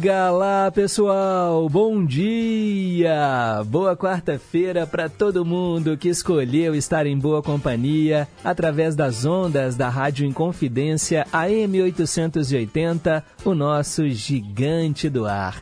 Diga lá, pessoal. Bom dia. Boa quarta-feira para todo mundo que escolheu estar em boa companhia através das ondas da Rádio Inconfidência AM 880, o nosso gigante do ar.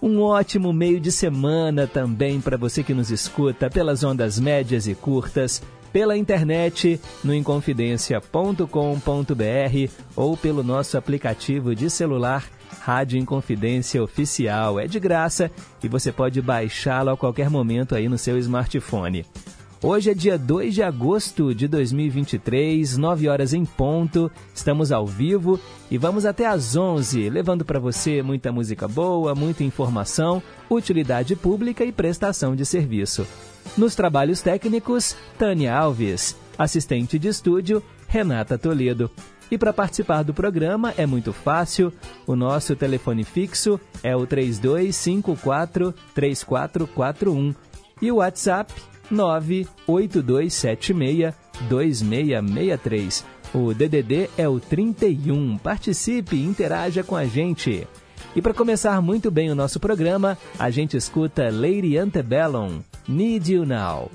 Um ótimo meio de semana também para você que nos escuta pelas ondas médias e curtas pela internet no inconfidencia.com.br ou pelo nosso aplicativo de celular Rádio Inconfidência Oficial. É de graça e você pode baixá-lo a qualquer momento aí no seu smartphone. Hoje é dia 2 de agosto de 2023, 9 horas em ponto. Estamos ao vivo e vamos até às 11, levando para você muita música boa, muita informação, utilidade pública e prestação de serviço. Nos trabalhos técnicos, Tânia Alves. Assistente de estúdio, Renata Toledo. E para participar do programa é muito fácil. O nosso telefone fixo é o 3254 3441 e o WhatsApp 98276 2663. O DDD é o 31. Participe e interaja com a gente. E para começar muito bem o nosso programa, a gente escuta Lady Antebellum, Need You Now.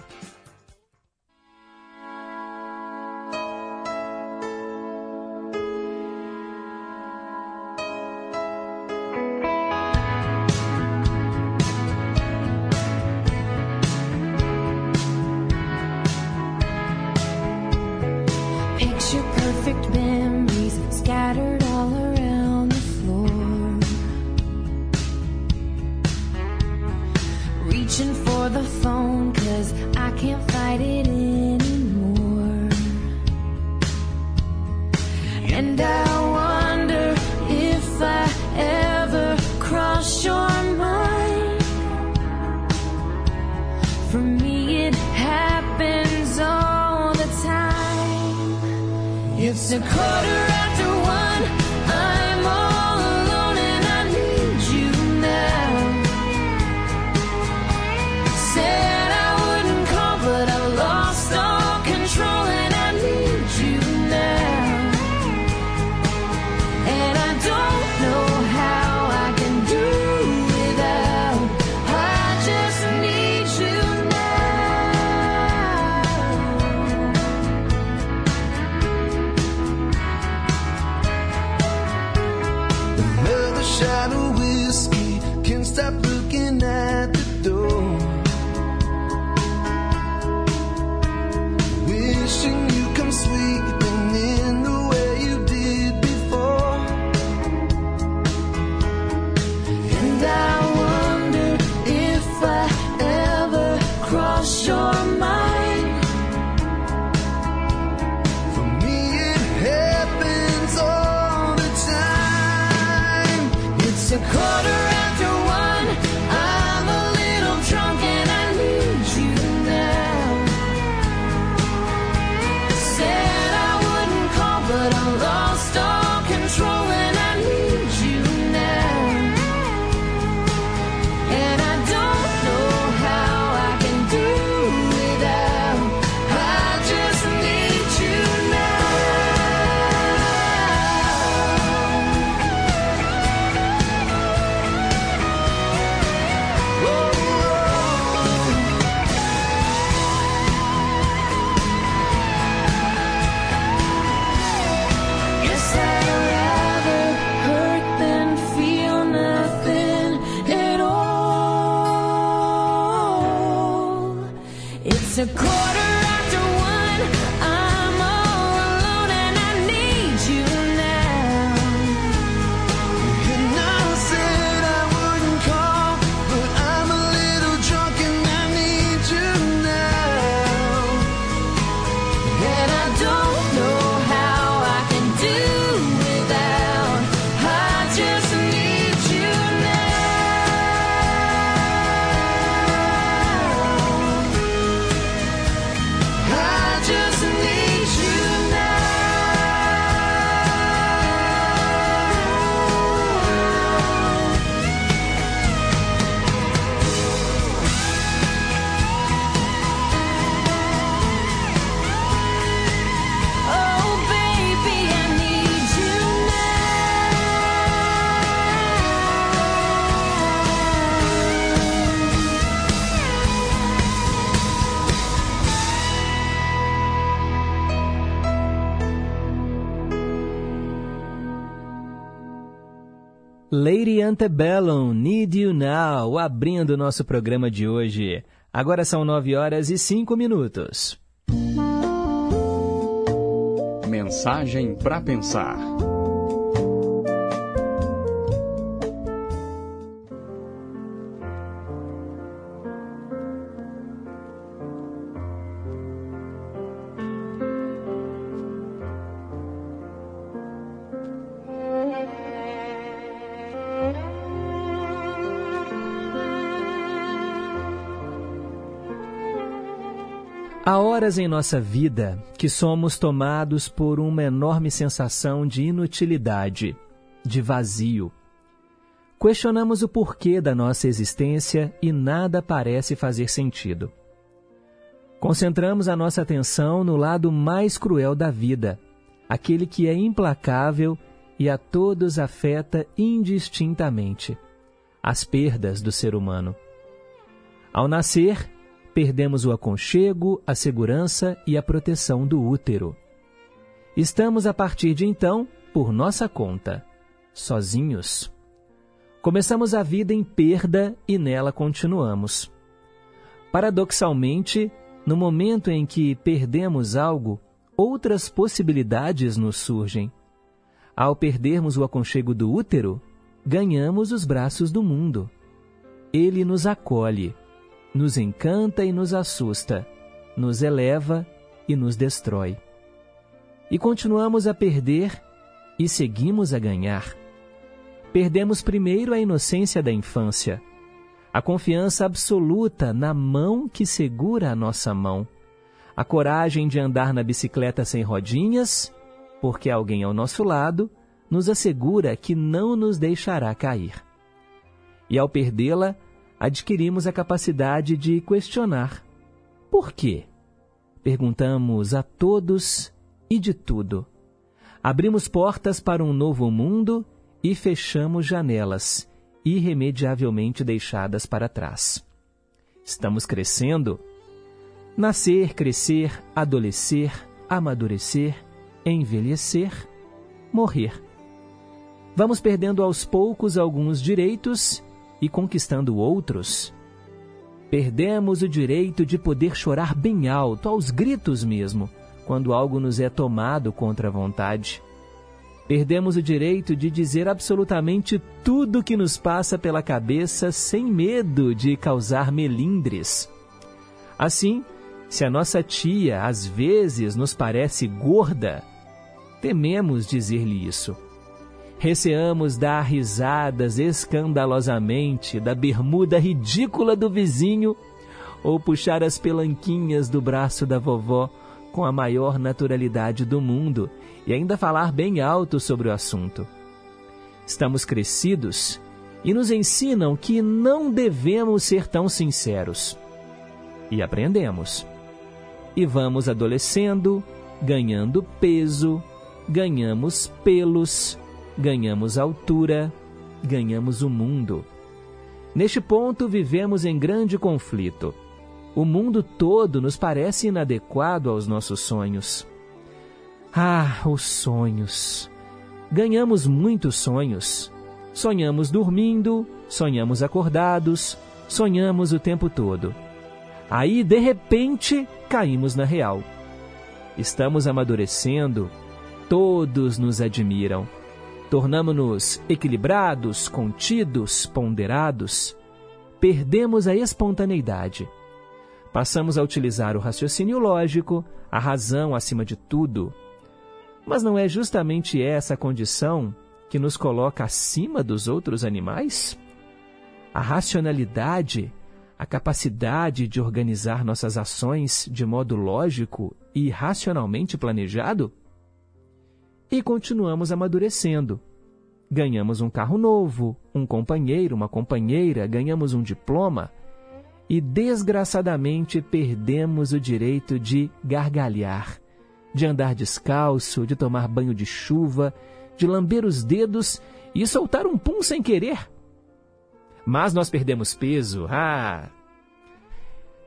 Antebellum, Need You Now, abrindo o nosso programa de hoje. Agora são nove horas e cinco minutos. Mensagem para pensar. Há horas em nossa vida que somos tomados por uma enorme sensação de inutilidade, de vazio. Questionamos o porquê da nossa existência e nada parece fazer sentido. Concentramos a nossa atenção no lado mais cruel da vida, aquele que é implacável e a todos afeta indistintamente as perdas do ser humano. Ao nascer, perdemos o aconchego, a segurança e a proteção do útero. Estamos, a partir de então, por nossa conta, sozinhos. Começamos a vida em perda e nela continuamos. Paradoxalmente, no momento em que perdemos algo, outras possibilidades nos surgem. Ao perdermos o aconchego do útero, ganhamos os braços do mundo. Ele nos acolhe nos encanta e nos assusta, nos eleva e nos destrói. E continuamos a perder e seguimos a ganhar. Perdemos primeiro a inocência da infância, a confiança absoluta na mão que segura a nossa mão, a coragem de andar na bicicleta sem rodinhas, porque alguém ao nosso lado nos assegura que não nos deixará cair. E ao perdê-la, adquirimos a capacidade de questionar. Por quê? Perguntamos a todos e de tudo. Abrimos portas para um novo mundo e fechamos janelas, irremediavelmente deixadas para trás. Estamos crescendo? Nascer, crescer, adolescer, amadurecer, envelhecer, morrer. Vamos perdendo aos poucos alguns direitos e conquistando outros, perdemos o direito de poder chorar bem alto, aos gritos mesmo, quando algo nos é tomado contra a vontade. Perdemos o direito de dizer absolutamente tudo que nos passa pela cabeça sem medo de causar melindres. Assim, se a nossa tia às vezes nos parece gorda, tememos dizer-lhe isso Receamos dar risadas escandalosamente da bermuda ridícula do vizinho ou puxar as pelanquinhas do braço da vovó com a maior naturalidade do mundo e ainda falar bem alto sobre o assunto. Estamos crescidos e nos ensinam que não devemos ser tão sinceros. E aprendemos. E vamos adolescendo, ganhando peso, ganhamos pelos, ganhamos altura, ganhamos o mundo. Neste ponto, vivemos em grande conflito. O mundo todo nos parece inadequado aos nossos sonhos. Ah, os sonhos! Ganhamos muitos sonhos. Sonhamos dormindo, sonhamos acordados, sonhamos o tempo todo. Aí, de repente, caímos na real. Estamos amadurecendo, todos nos admiram tornamos-nos equilibrados, contidos, ponderados, perdemos a espontaneidade. Passamos a utilizar o raciocínio lógico, a razão acima de tudo. Mas não é justamente essa condição que nos coloca acima dos outros animais? A racionalidade, a capacidade de organizar nossas ações de modo lógico e racionalmente planejado? E continuamos amadurecendo. Ganhamos um carro novo, um companheiro, uma companheira, ganhamos um diploma e desgraçadamente perdemos o direito de gargalhar, de andar descalço, de tomar banho de chuva, de lamber os dedos e soltar um pum sem querer. Mas nós perdemos peso, ah!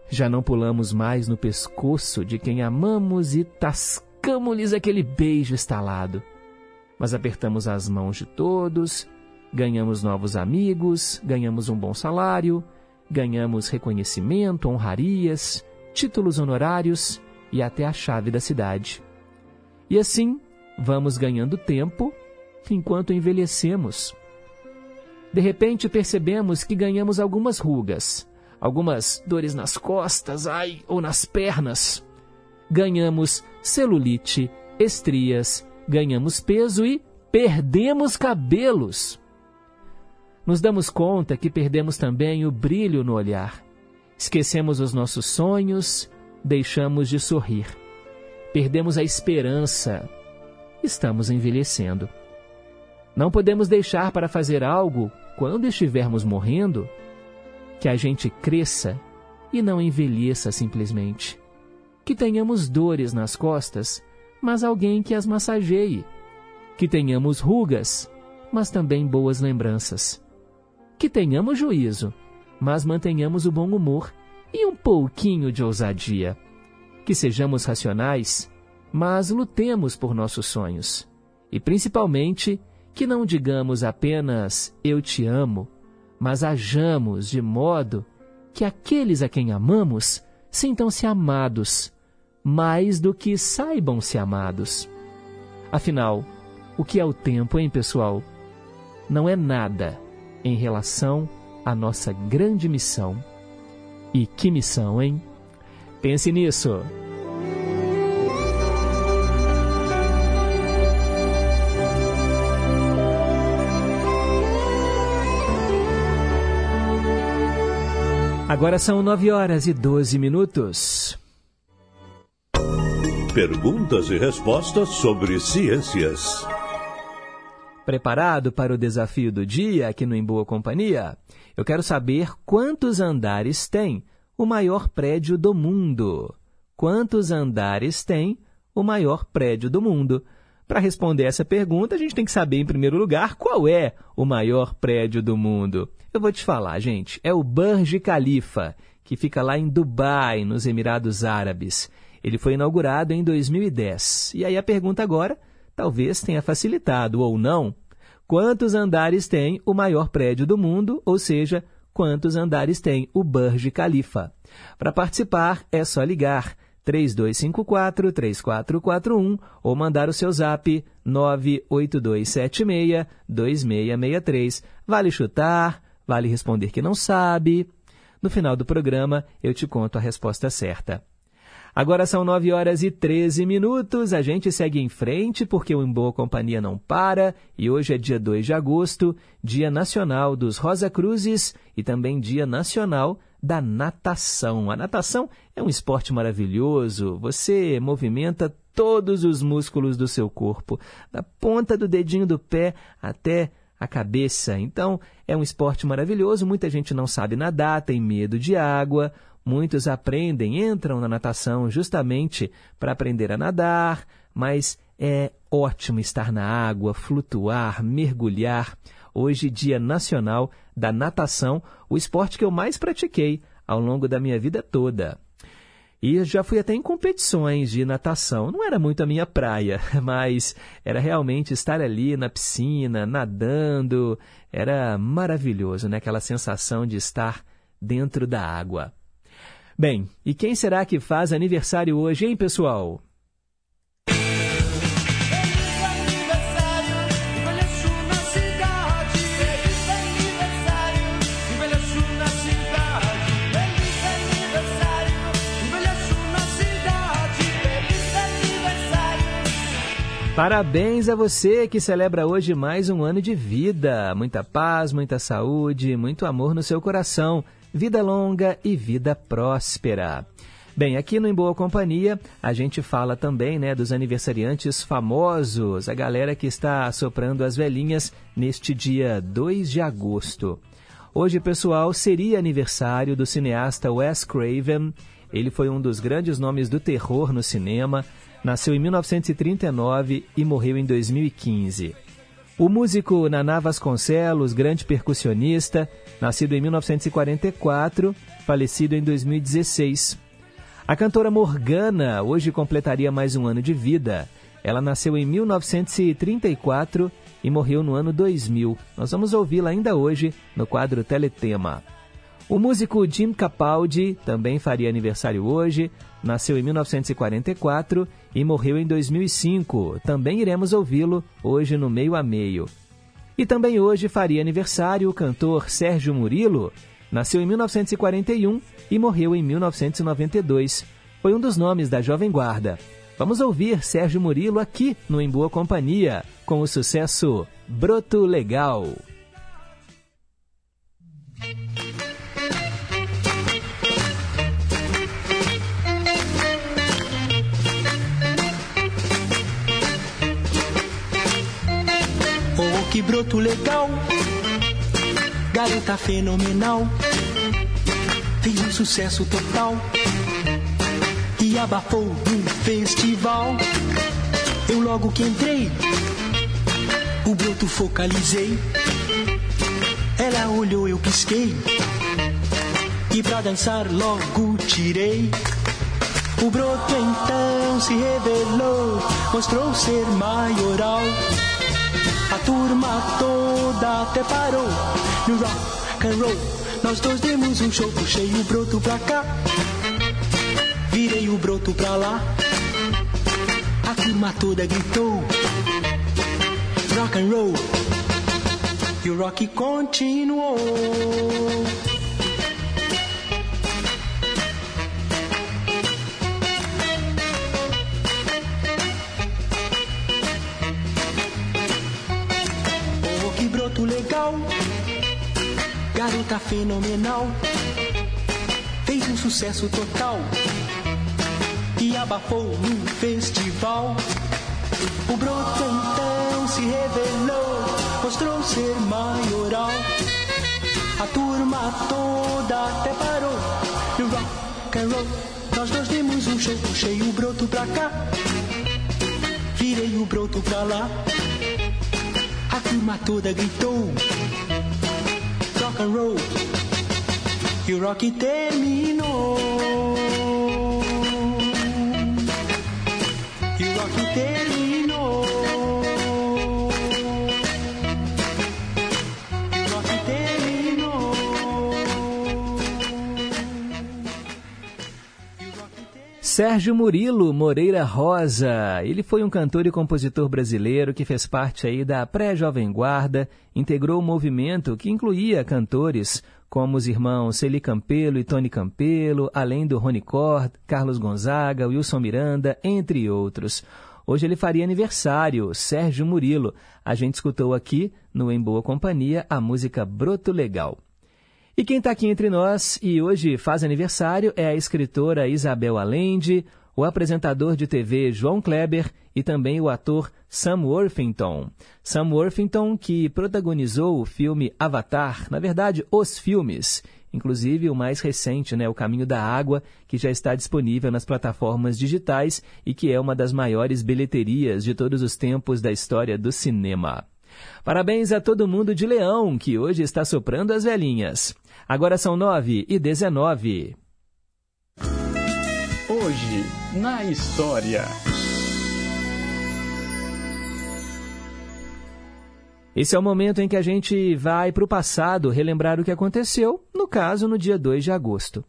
Já não pulamos mais no pescoço de quem amamos e tascamos Arrancamos-lhes aquele beijo estalado. Mas apertamos as mãos de todos, Ganhamos novos amigos, ganhamos um bom salário, ganhamos reconhecimento, honrarias, títulos honorários e até a chave da cidade. E assim, vamos ganhando tempo enquanto envelhecemos. De repente percebemos que ganhamos algumas rugas, algumas dores nas costas, ai, ou nas pernas. Ganhamos celulite, estrias, ganhamos peso e perdemos cabelos. Nos damos conta que perdemos também o brilho no olhar. Esquecemos os nossos sonhos, deixamos de sorrir. Perdemos a esperança. Estamos envelhecendo. Não podemos deixar para fazer algo quando estivermos morrendo que a gente cresça e não envelheça simplesmente. Que tenhamos dores nas costas, mas alguém que as massageie. Que tenhamos rugas, mas também boas lembranças. Que tenhamos juízo, mas mantenhamos o bom humor e um pouquinho de ousadia. Que sejamos racionais, mas lutemos por nossos sonhos. E principalmente, que não digamos apenas eu te amo, mas hajamos de modo que aqueles a quem amamos sintam-se amados, mais do que saibam-se amados. Afinal, o que é o tempo, hein, pessoal? Não é nada em relação à nossa grande missão. E que missão, hein? Pense nisso. Agora são 9 horas e 12 minutos. Perguntas e respostas sobre ciências. Preparado para o desafio do dia aqui no Em Boa Companhia? Eu quero saber quantos andares tem o maior prédio do mundo. Quantos andares tem o maior prédio do mundo? Para responder essa pergunta, a gente tem que saber, em primeiro lugar, qual é o maior prédio do mundo. Eu vou te falar, gente, é o Burj Khalifa, que fica lá em Dubai, nos Emirados Árabes. Ele foi inaugurado em 2010. E aí a pergunta agora talvez tenha facilitado ou não. Quantos andares tem o maior prédio do mundo, ou seja, quantos andares tem o Burj Khalifa? Para participar, é só ligar 3254-3441 ou mandar o seu zap 98276-2663. Vale chutar, vale responder que não sabe. No final do programa, eu te conto a resposta certa. Agora são 9 horas e 13 minutos. A gente segue em frente porque o Em Boa Companhia não para. E hoje é dia 2 de agosto, Dia Nacional dos Rosa Cruzes e também Dia Nacional da natação. A natação é um esporte maravilhoso. Você movimenta todos os músculos do seu corpo, da ponta do dedinho do pé até a cabeça. Então, é um esporte maravilhoso. Muita gente não sabe nadar, tem medo de água. Muitos aprendem, entram na natação justamente para aprender a nadar, mas é ótimo estar na água, flutuar, mergulhar. Hoje, Dia Nacional da Natação, o esporte que eu mais pratiquei ao longo da minha vida toda. E já fui até em competições de natação. Não era muito a minha praia, mas era realmente estar ali na piscina, nadando. Era maravilhoso, né? Aquela sensação de estar dentro da água. Bem, e quem será que faz aniversário hoje, hein, pessoal? Parabéns a você que celebra hoje mais um ano de vida. Muita paz, muita saúde, muito amor no seu coração. Vida longa e vida próspera. Bem, aqui no Em Boa Companhia, a gente fala também né, dos aniversariantes famosos, a galera que está soprando as velhinhas neste dia 2 de agosto. Hoje, pessoal, seria aniversário do cineasta Wes Craven. Ele foi um dos grandes nomes do terror no cinema Nasceu em 1939 e morreu em 2015. O músico Naná Vasconcelos, grande percussionista, nascido em 1944, falecido em 2016. A cantora Morgana hoje completaria mais um ano de vida. Ela nasceu em 1934 e morreu no ano 2000. Nós vamos ouvi-la ainda hoje no quadro Teletema. O músico Jim Capaldi também faria aniversário hoje, nasceu em 1944 e morreu em 2005. Também iremos ouvi-lo hoje no meio a meio. E também hoje faria aniversário o cantor Sérgio Murilo, nasceu em 1941 e morreu em 1992. Foi um dos nomes da Jovem Guarda. Vamos ouvir Sérgio Murilo aqui no Em Boa Companhia, com o sucesso Broto Legal. Que broto legal, garota fenomenal, fez um sucesso total e abafou um festival. Eu logo que entrei, o broto focalizei. Ela olhou, eu pisquei. E pra dançar logo tirei. O broto então se revelou, mostrou ser maioral. A turma toda até parou no rock and roll. Nós dois demos um show, puxei o broto pra cá, virei o broto pra lá. A turma toda gritou rock and roll e o rock continuou. Legal, garota fenomenal, fez um sucesso total e abafou no festival. O broto então se revelou, mostrou ser maioral. A turma toda até parou no rock and roll. Nós dois demos um show, puxei o broto pra cá, virei o broto pra lá. Turma toda gritou. Rock and roll. E o rock terminou Sérgio Murilo Moreira Rosa. Ele foi um cantor e compositor brasileiro que fez parte aí da pré-jovem guarda, integrou o um movimento que incluía cantores como os irmãos Celi Campelo e Tony Campelo, além do Rony Cord, Carlos Gonzaga, Wilson Miranda, entre outros. Hoje ele faria aniversário, Sérgio Murilo. A gente escutou aqui, no Em Boa Companhia, a música Broto Legal. E quem está aqui entre nós e hoje faz aniversário é a escritora Isabel Allende, o apresentador de TV João Kleber e também o ator Sam Worthington. Sam Worthington que protagonizou o filme Avatar, na verdade, os filmes, inclusive o mais recente, né, O Caminho da Água, que já está disponível nas plataformas digitais e que é uma das maiores bilheterias de todos os tempos da história do cinema. Parabéns a todo mundo de Leão, que hoje está soprando as velhinhas. Agora são 9 e 19. Hoje, na história. Esse é o momento em que a gente vai para o passado relembrar o que aconteceu, no caso, no dia 2 de agosto.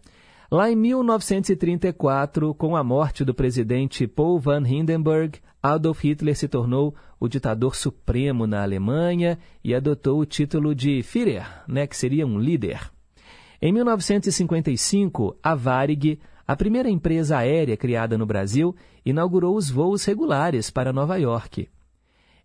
Lá em 1934, com a morte do presidente Paul van Hindenburg, Adolf Hitler se tornou o ditador supremo na Alemanha e adotou o título de Führer, né, que seria um líder. Em 1955, a Varig, a primeira empresa aérea criada no Brasil, inaugurou os voos regulares para Nova York.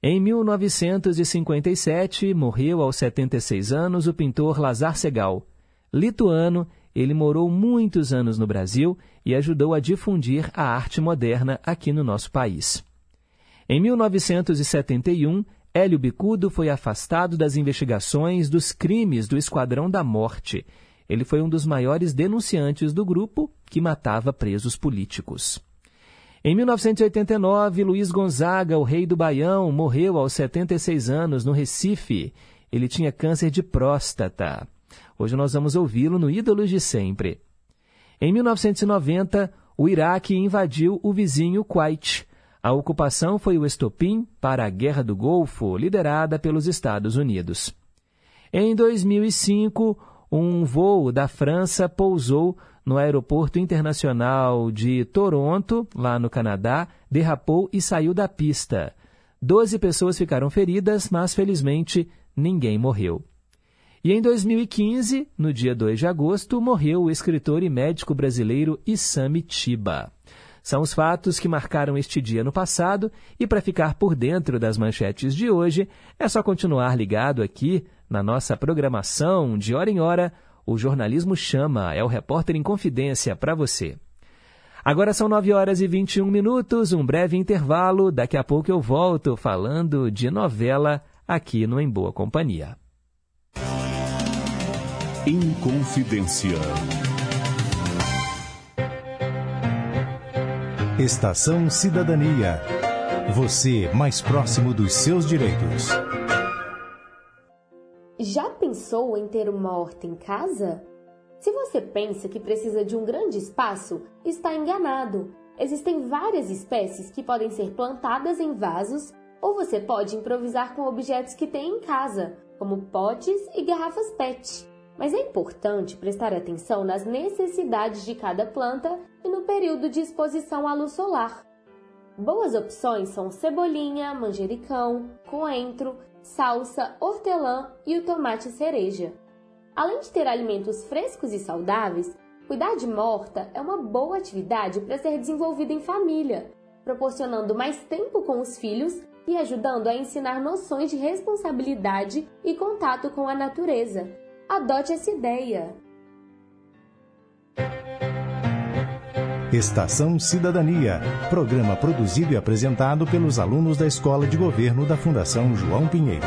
Em 1957, morreu aos 76 anos o pintor Lazar Segal. Lituano, ele morou muitos anos no Brasil e ajudou a difundir a arte moderna aqui no nosso país. Em 1971, Hélio Bicudo foi afastado das investigações dos crimes do Esquadrão da Morte ele foi um dos maiores denunciantes do grupo que matava presos políticos. Em 1989, Luiz Gonzaga, o rei do Baião, morreu aos 76 anos no Recife. Ele tinha câncer de próstata. Hoje nós vamos ouvi-lo no Ídolos de Sempre. Em 1990, o Iraque invadiu o vizinho Kuwait. A ocupação foi o estopim para a Guerra do Golfo, liderada pelos Estados Unidos. Em 2005, um voo da França pousou no Aeroporto Internacional de Toronto, lá no Canadá, derrapou e saiu da pista. Doze pessoas ficaram feridas, mas felizmente ninguém morreu. E em 2015, no dia 2 de agosto, morreu o escritor e médico brasileiro Isami Tiba. São os fatos que marcaram este dia no passado e para ficar por dentro das manchetes de hoje, é só continuar ligado aqui na nossa programação de hora em hora. O jornalismo chama, é o repórter em confidência para você. Agora são 9 horas e 21 minutos, um breve intervalo. Daqui a pouco eu volto falando de novela aqui no Em Boa Companhia. Inconfidência. Estação Cidadania. Você mais próximo dos seus direitos. Já pensou em ter uma horta em casa? Se você pensa que precisa de um grande espaço, está enganado. Existem várias espécies que podem ser plantadas em vasos ou você pode improvisar com objetos que tem em casa, como potes e garrafas PET. Mas é importante prestar atenção nas necessidades de cada planta e no período de exposição à luz solar. Boas opções são cebolinha, manjericão, coentro, salsa, hortelã e o tomate cereja. Além de ter alimentos frescos e saudáveis, cuidar de morta é uma boa atividade para ser desenvolvida em família, proporcionando mais tempo com os filhos e ajudando a ensinar noções de responsabilidade e contato com a natureza. Adote essa ideia! Estação Cidadania, programa produzido e apresentado pelos alunos da Escola de Governo da Fundação João Pinheiro.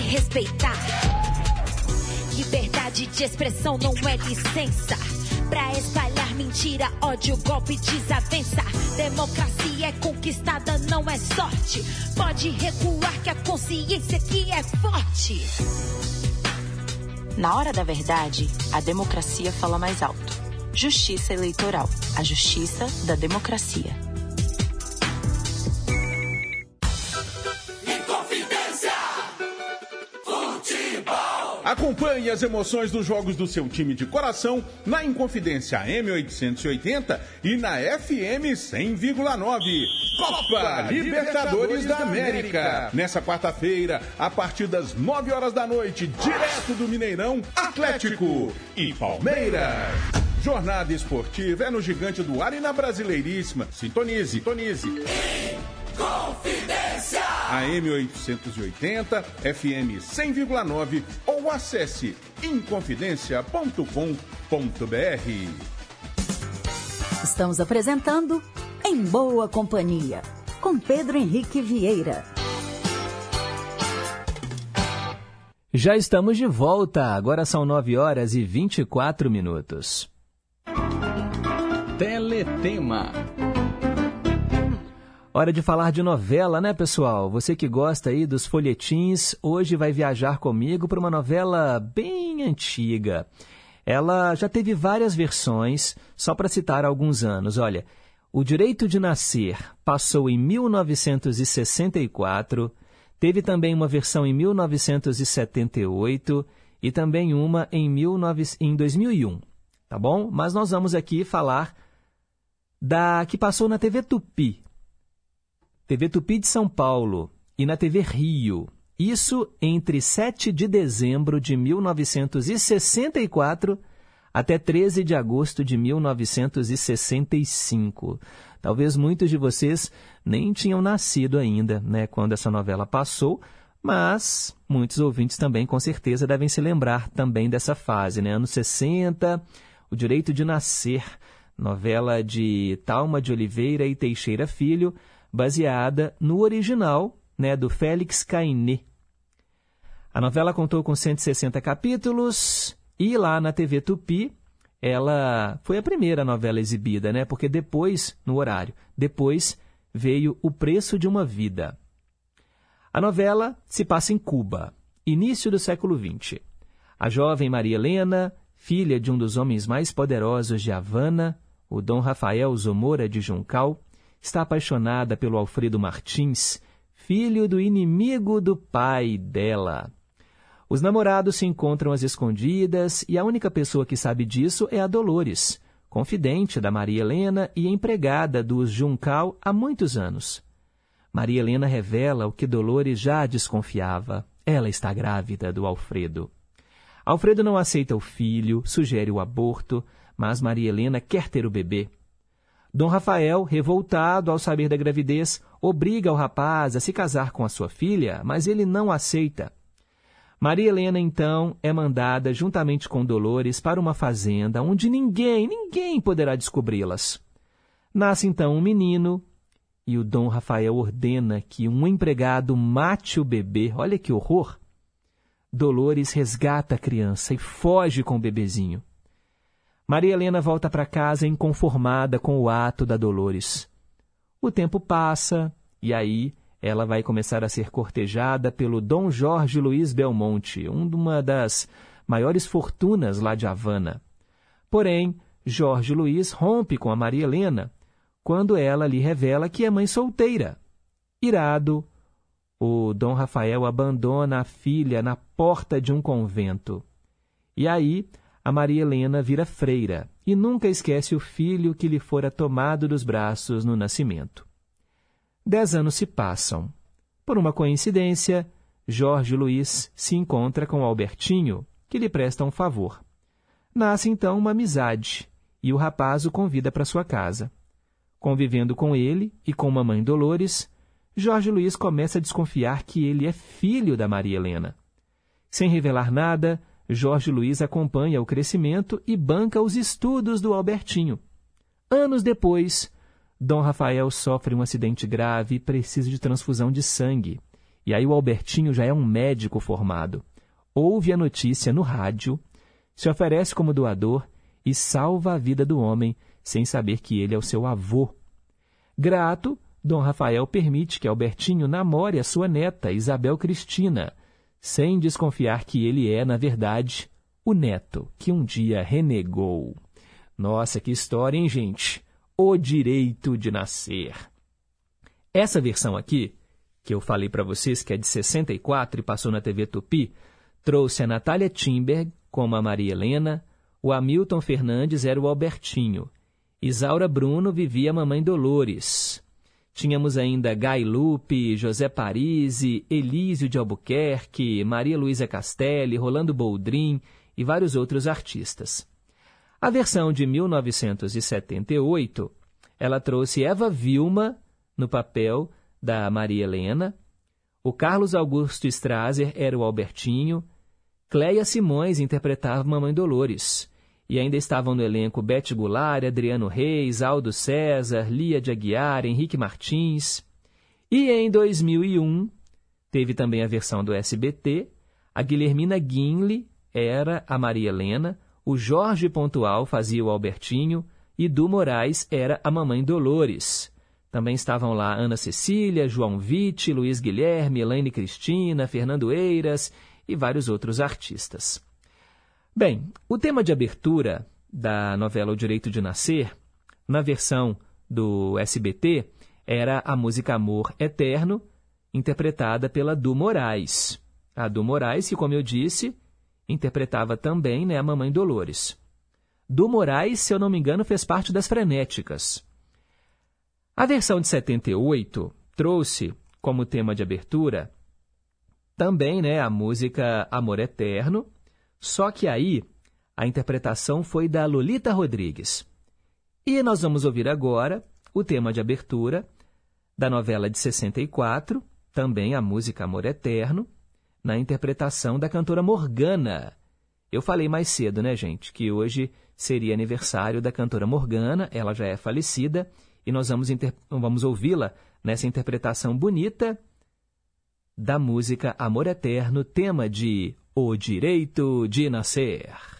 respeitar. Liberdade de expressão não é licença pra espalhar mentira, ódio, golpe, desavença. Democracia é conquistada, não é sorte. Pode recuar que a consciência aqui é forte. Na hora da verdade, a democracia fala mais alto. Justiça eleitoral, a justiça da democracia. Acompanhe as emoções dos jogos do seu time de coração na Inconfidência M880 e na FM 100,9. Copa Libertadores da América. Nessa quarta-feira, a partir das 9 horas da noite, direto do Mineirão, Atlético e Palmeiras. Jornada esportiva é no Gigante do Ar e na Brasileiríssima. Sintonize, sintonize. Confidência. AM 880, FM 100,9 ou acesse inconfidencia.com.br. Estamos apresentando Em Boa Companhia, com Pedro Henrique Vieira. Já estamos de volta, agora são 9 horas e 24 minutos. Teletema. Hora de falar de novela, né, pessoal? Você que gosta aí dos folhetins, hoje vai viajar comigo para uma novela bem antiga. Ela já teve várias versões, só para citar alguns anos. Olha, O Direito de Nascer passou em 1964, teve também uma versão em 1978 e também uma em, 19... em 2001, tá bom? Mas nós vamos aqui falar da que passou na TV Tupi, TV Tupi de São Paulo e na TV Rio. Isso entre 7 de dezembro de 1964 até 13 de agosto de 1965. Talvez muitos de vocês nem tinham nascido ainda, né, quando essa novela passou, mas muitos ouvintes também com certeza devem se lembrar também dessa fase, né, anos 60, o direito de nascer novela de Talma de Oliveira e Teixeira Filho, baseada no original né, do Félix Cainé. A novela contou com 160 capítulos e lá na TV Tupi ela foi a primeira novela exibida, né? Porque depois, no horário, depois veio O Preço de uma Vida. A novela se passa em Cuba, início do século XX. A jovem Maria Helena, filha de um dos homens mais poderosos de Havana, o Dom Rafael Zomora de Juncal, está apaixonada pelo Alfredo Martins, filho do inimigo do pai dela. Os namorados se encontram às escondidas e a única pessoa que sabe disso é a Dolores, confidente da Maria Helena e empregada dos Juncal há muitos anos. Maria Helena revela o que Dolores já desconfiava. Ela está grávida do Alfredo. Alfredo não aceita o filho, sugere o aborto, mas Maria Helena quer ter o bebê. Dom Rafael, revoltado ao saber da gravidez, obriga o rapaz a se casar com a sua filha, mas ele não aceita. Maria Helena, então, é mandada juntamente com Dolores para uma fazenda onde ninguém, ninguém poderá descobri-las. Nasce então um menino e o Dom Rafael ordena que um empregado mate o bebê. Olha que horror! Dolores resgata a criança e foge com o bebezinho. Maria Helena volta para casa inconformada com o ato da Dolores. O tempo passa e aí ela vai começar a ser cortejada pelo Dom Jorge Luiz Belmonte, uma das maiores fortunas lá de Havana. Porém, Jorge Luiz rompe com a Maria Helena quando ela lhe revela que é mãe solteira. Irado, o Dom Rafael abandona a filha na porta de um convento. E aí, a Maria Helena vira freira e nunca esquece o filho que lhe fora tomado dos braços no nascimento. Dez anos se passam. Por uma coincidência, Jorge Luiz se encontra com Albertinho, que lhe presta um favor. Nasce então uma amizade e o rapaz o convida para sua casa. Convivendo com ele e com mamãe Dolores, Jorge Luiz começa a desconfiar que ele é filho da Maria Helena. Sem revelar nada, Jorge Luiz acompanha o crescimento e banca os estudos do Albertinho. Anos depois, Dom Rafael sofre um acidente grave e precisa de transfusão de sangue. E aí o Albertinho já é um médico formado. Ouve a notícia no rádio, se oferece como doador e salva a vida do homem sem saber que ele é o seu avô. Grato, Dom Rafael permite que Albertinho namore a sua neta, Isabel Cristina, sem desconfiar que ele é, na verdade, o neto que um dia renegou. Nossa, que história, hein, gente? o direito de nascer. Essa versão aqui, que eu falei para vocês que é de 64 e passou na TV Tupi, trouxe a Natália Timberg como a Maria Helena, o Hamilton Fernandes era o Albertinho, Isaura Bruno vivia a Mamãe Dolores. Tínhamos ainda Gai Lupe, José Parisi, Elísio de Albuquerque, Maria Luísa Castelli, Rolando Boldrin e vários outros artistas. A versão de 1978, ela trouxe Eva Vilma no papel da Maria Helena, o Carlos Augusto Strasser era o Albertinho, Cleia Simões interpretava Mamãe Dolores, e ainda estavam no elenco Bete Goulart, Adriano Reis, Aldo César, Lia de Aguiar, Henrique Martins. E em 2001, teve também a versão do SBT, a Guilhermina Guinle era a Maria Helena, o Jorge Pontual fazia o Albertinho e Du Moraes era a mamãe Dolores. Também estavam lá Ana Cecília, João Vitti, Luiz Guilherme, Elaine Cristina, Fernando Eiras e vários outros artistas. Bem, o tema de abertura da novela O Direito de Nascer, na versão do SBT, era a música Amor Eterno, interpretada pela Du Moraes. A Du Moraes, que, como eu disse, interpretava também né, a Mamãe Dolores. Do Moraes, se eu não me engano, fez parte das Frenéticas. A versão de 78 trouxe como tema de abertura também né, a música Amor Eterno, só que aí a interpretação foi da Lolita Rodrigues. E nós vamos ouvir agora o tema de abertura da novela de 64, também a música Amor Eterno, na interpretação da cantora Morgana. Eu falei mais cedo, né, gente, que hoje seria aniversário da cantora Morgana, ela já é falecida, e nós vamos, vamos ouvi-la nessa interpretação bonita da música Amor Eterno, tema de O Direito de Nascer.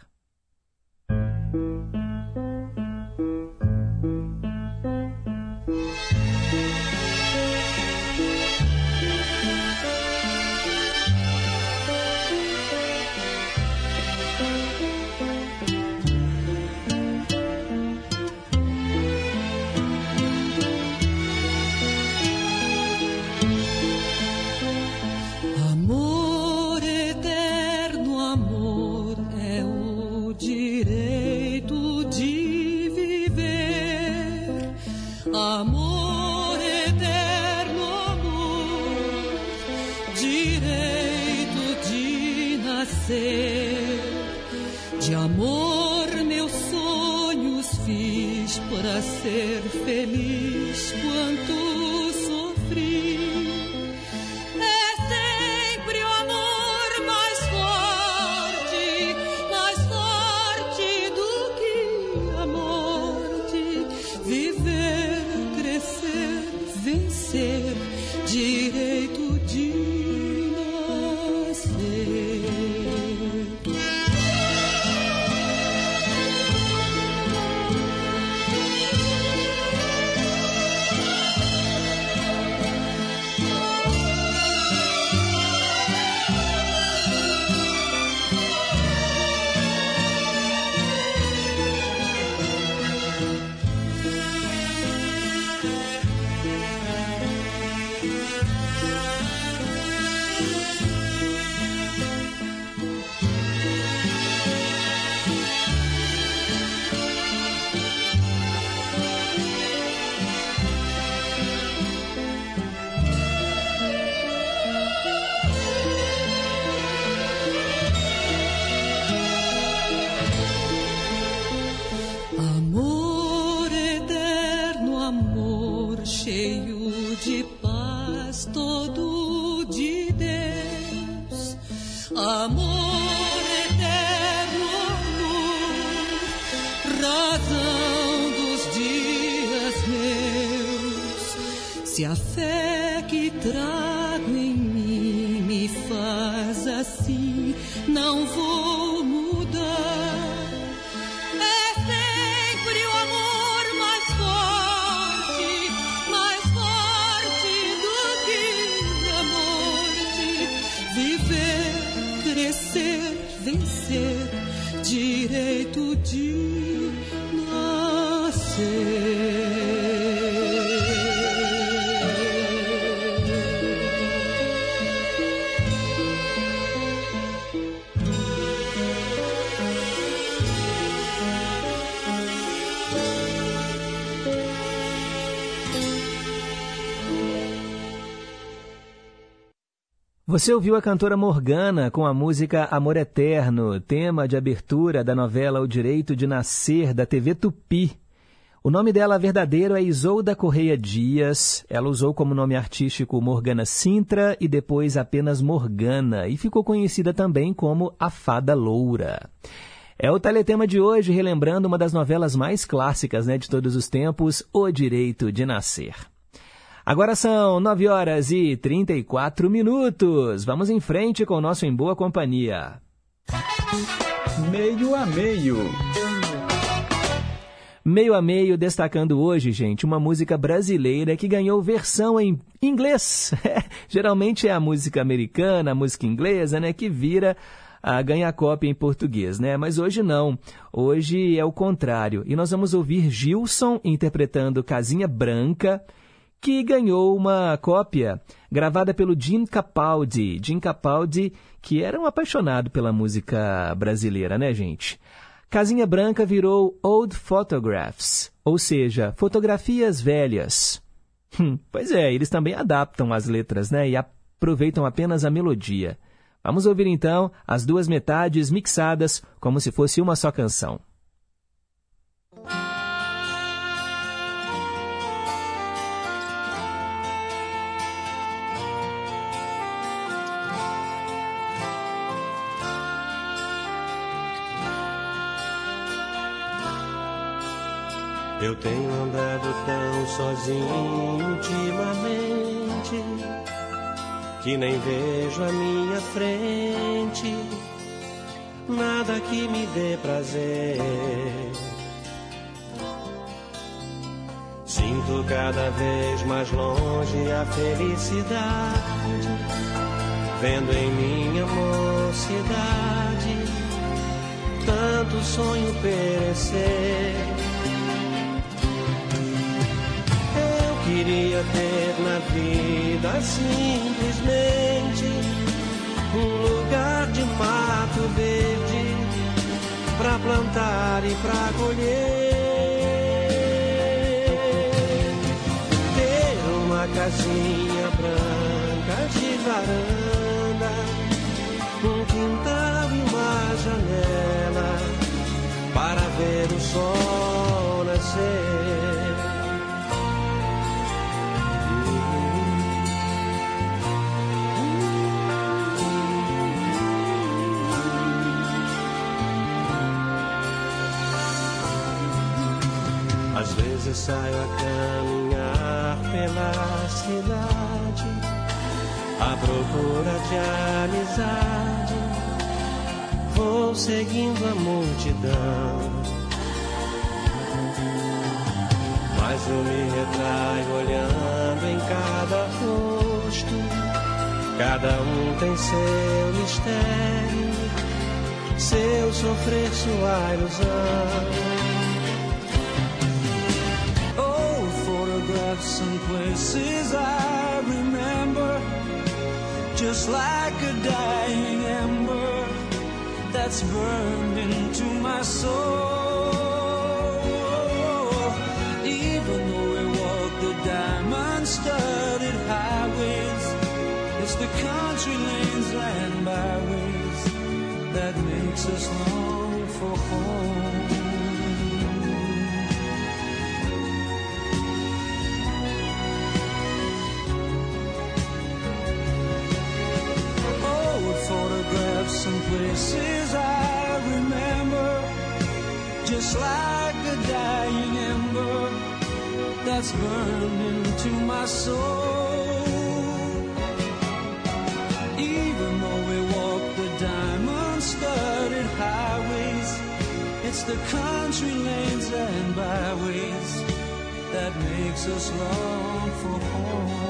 Você ouviu a cantora Morgana com a música Amor Eterno, tema de abertura da novela O Direito de Nascer, da TV Tupi. O nome dela verdadeiro é Isolda Correia Dias. Ela usou como nome artístico Morgana Sintra e depois apenas Morgana, e ficou conhecida também como a Fada Loura. É o teletema de hoje, relembrando uma das novelas mais clássicas né, de todos os tempos, O Direito de Nascer. Agora são 9 horas e 34 minutos. Vamos em frente com o nosso Em Boa Companhia. Meio a meio. Meio a meio, destacando hoje, gente, uma música brasileira que ganhou versão em inglês. Geralmente é a música americana, a música inglesa, né, que vira a ganha cópia em português, né? Mas hoje não. Hoje é o contrário. E nós vamos ouvir Gilson interpretando Casinha Branca que ganhou uma cópia gravada pelo Jim Capaldi. Jim Capaldi, que era um apaixonado pela música brasileira, né, gente? Casinha Branca virou Old Photographs, ou seja, fotografias velhas. Hum, pois é, eles também adaptam as letras, né, e aproveitam apenas a melodia. Vamos ouvir então as duas metades mixadas como se fosse uma só canção. Eu tenho andado tão sozinho ultimamente que nem vejo a minha frente nada que me dê prazer. Sinto cada vez mais longe a felicidade, vendo em minha mocidade tanto sonho perecer. Queria ter na vida simplesmente um lugar de mato verde para plantar e para colher. Ter uma casinha branca de varanda, um quintal e uma janela para ver o sol nascer. Saio a caminhar pela cidade à procura de amizade. Vou seguindo a multidão. Mas eu me retraio olhando em cada rosto. Cada um tem seu mistério, seu sofrer, sua ilusão. Some places I remember, just like a dying ember that's burned into my soul. Even though we walk the diamond studded highways, it's the country lanes and byways that makes us long for home. Places I remember, just like a dying ember that's burned into my soul. Even though we walk the diamond studded highways, it's the country lanes and byways that makes us long for home.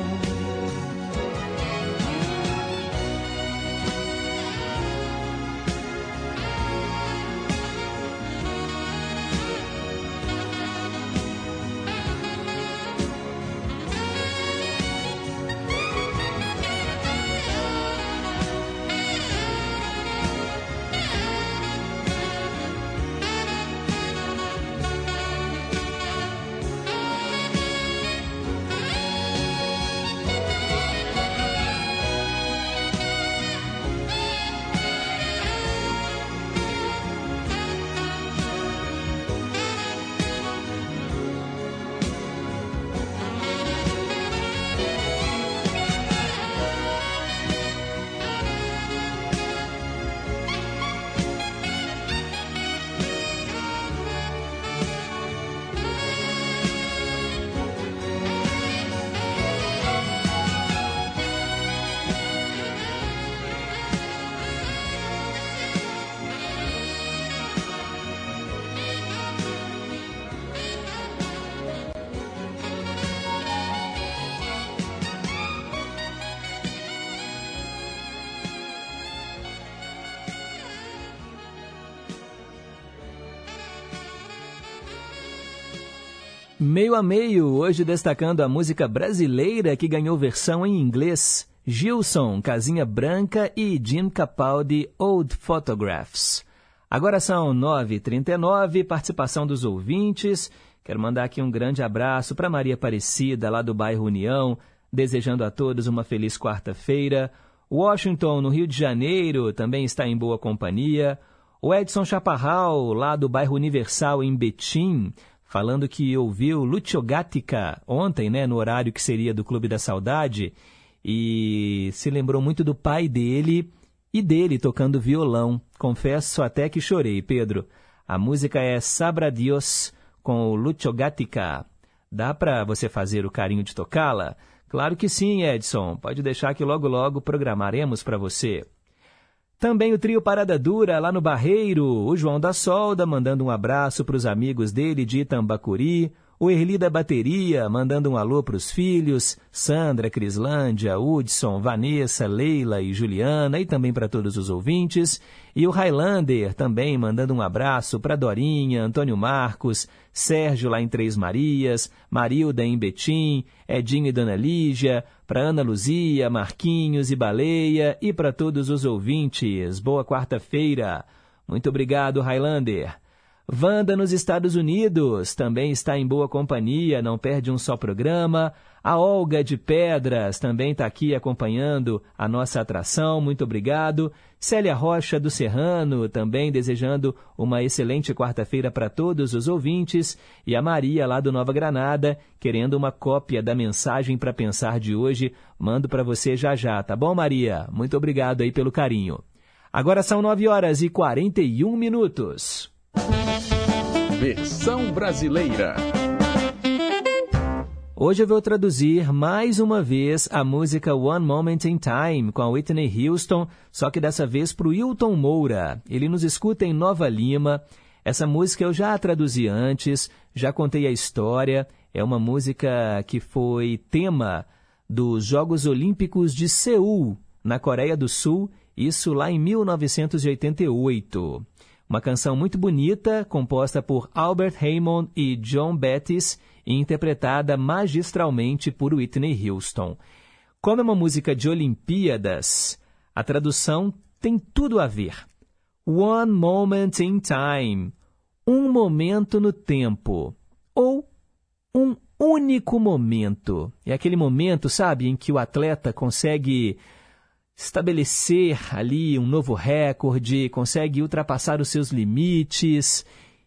Meio a meio, hoje destacando a música brasileira que ganhou versão em inglês. Gilson, Casinha Branca e Jim Capaldi, Old Photographs. Agora são 9h39, participação dos ouvintes. Quero mandar aqui um grande abraço para Maria Aparecida, lá do bairro União, desejando a todos uma feliz quarta-feira. Washington, no Rio de Janeiro, também está em boa companhia. O Edson Chaparral, lá do bairro Universal, em Betim, falando que ouviu Lucio ontem, né, no horário que seria do Clube da Saudade, e se lembrou muito do pai dele e dele tocando violão. Confesso até que chorei, Pedro. A música é Sabra Dios, com o Lucio. Dá para você fazer o carinho de tocá-la? Claro que sim, Edson. Pode deixar que logo logo programaremos para você. Também o trio Parada Dura lá no Barreiro, o João da Solda mandando um abraço para os amigos dele de Itambacuri, o Erli da Bateria, mandando um alô para os filhos, Sandra, Crislândia, Hudson, Vanessa, Leila e Juliana, e também para todos os ouvintes. E o Highlander também mandando um abraço para Dorinha, Antônio Marcos, Sérgio lá em Três Marias, Marilda em Betim, Edinho e Dona Lígia, para Ana Luzia, Marquinhos e Baleia, e para todos os ouvintes. Boa quarta-feira. Muito obrigado, Highlander. Wanda nos Estados Unidos também está em boa companhia, não perde um só programa. A Olga de Pedras também está aqui acompanhando a nossa atração, muito obrigado. Célia Rocha do Serrano também desejando uma excelente quarta-feira para todos os ouvintes. E a Maria lá do Nova Granada querendo uma cópia da mensagem para pensar de hoje. Mando para você já já, tá bom, Maria? Muito obrigado aí pelo carinho. Agora são 9 horas e 41 minutos. Versão brasileira. Hoje eu vou traduzir mais uma vez a música One Moment in Time com a Whitney Houston, só que dessa vez para o Hilton Moura. Ele nos escuta em Nova Lima. Essa música eu já a traduzi antes, já contei a história. É uma música que foi tema dos Jogos Olímpicos de Seul, na Coreia do Sul, isso lá em 1988. Uma canção muito bonita, composta por Albert Hammond e John Bettis e interpretada magistralmente por Whitney Houston. Como é uma música de Olimpíadas, a tradução tem tudo a ver. One moment in time. Um momento no tempo. Ou um único momento. É aquele momento, sabe, em que o atleta consegue estabelecer ali um novo recorde, consegue ultrapassar os seus limites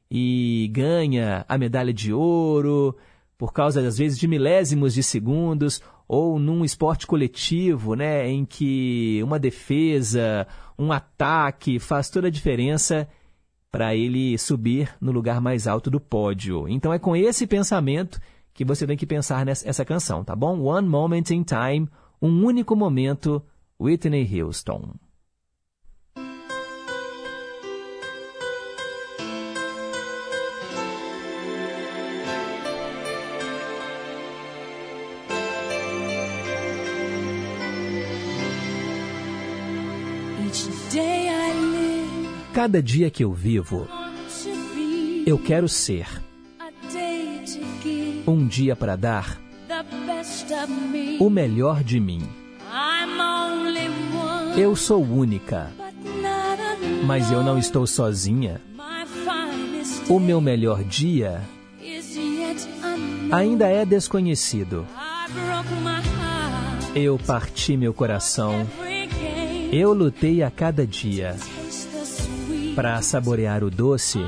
e ganha a medalha de ouro por causa às vezes de milésimos de segundos ou num esporte coletivo, né, em que uma defesa, um ataque faz toda a diferença para ele subir no lugar mais alto do pódio. Então é com esse pensamento que você tem que pensar nessa canção, tá bom? One moment in time, um único momento Whitney Houston. Cada dia que eu vivo, eu quero ser um dia para dar o melhor de mim. Eu sou única, mas eu não estou sozinha. O meu melhor dia ainda é desconhecido. Eu parti meu coração. Eu lutei a cada dia. Para saborear o doce,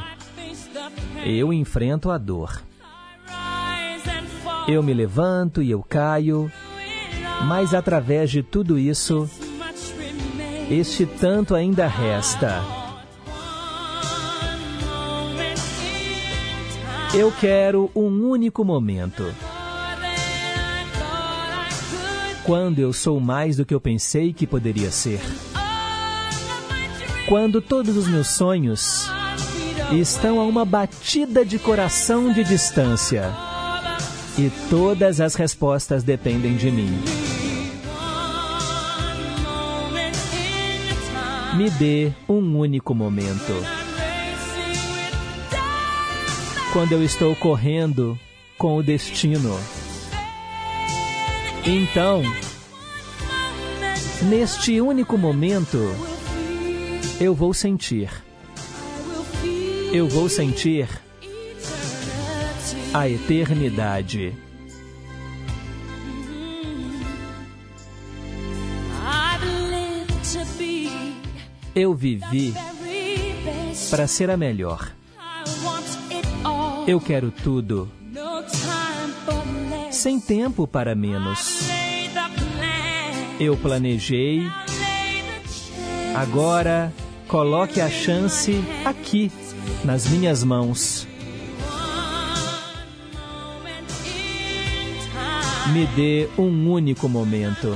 eu enfrento a dor. Eu me levanto e eu caio, mas através de tudo isso, este tanto ainda resta. Eu quero um único momento. Quando eu sou mais do que eu pensei que poderia ser. Quando todos os meus sonhos estão a uma batida de coração de distância e todas as respostas dependem de mim. Me dê um único momento. Quando eu estou correndo com o destino. Então, neste único momento, eu vou sentir. Eu vou sentir a eternidade. Eu vivi para ser a melhor. Eu quero tudo. Sem tempo para menos. Eu planejei. Agora, coloque a chance aqui, nas minhas mãos. Me dê um único momento.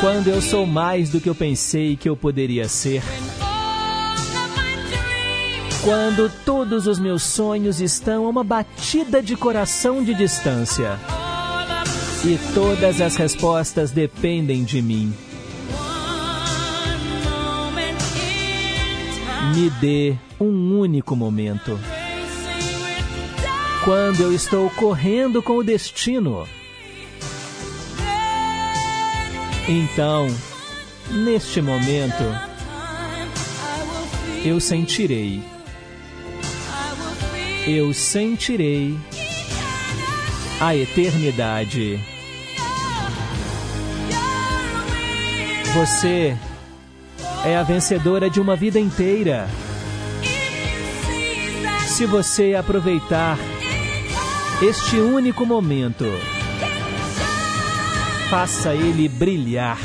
Quando eu sou mais do que eu pensei que eu poderia ser. Quando todos os meus sonhos estão a uma batida de coração de distância. E todas as respostas dependem de mim. Me dê um único momento. Quando eu estou correndo com o destino. Então, neste momento, eu sentirei. Eu sentirei a eternidade. Você é a vencedora de uma vida inteira. Se você aproveitar este único momento, faça ele brilhar.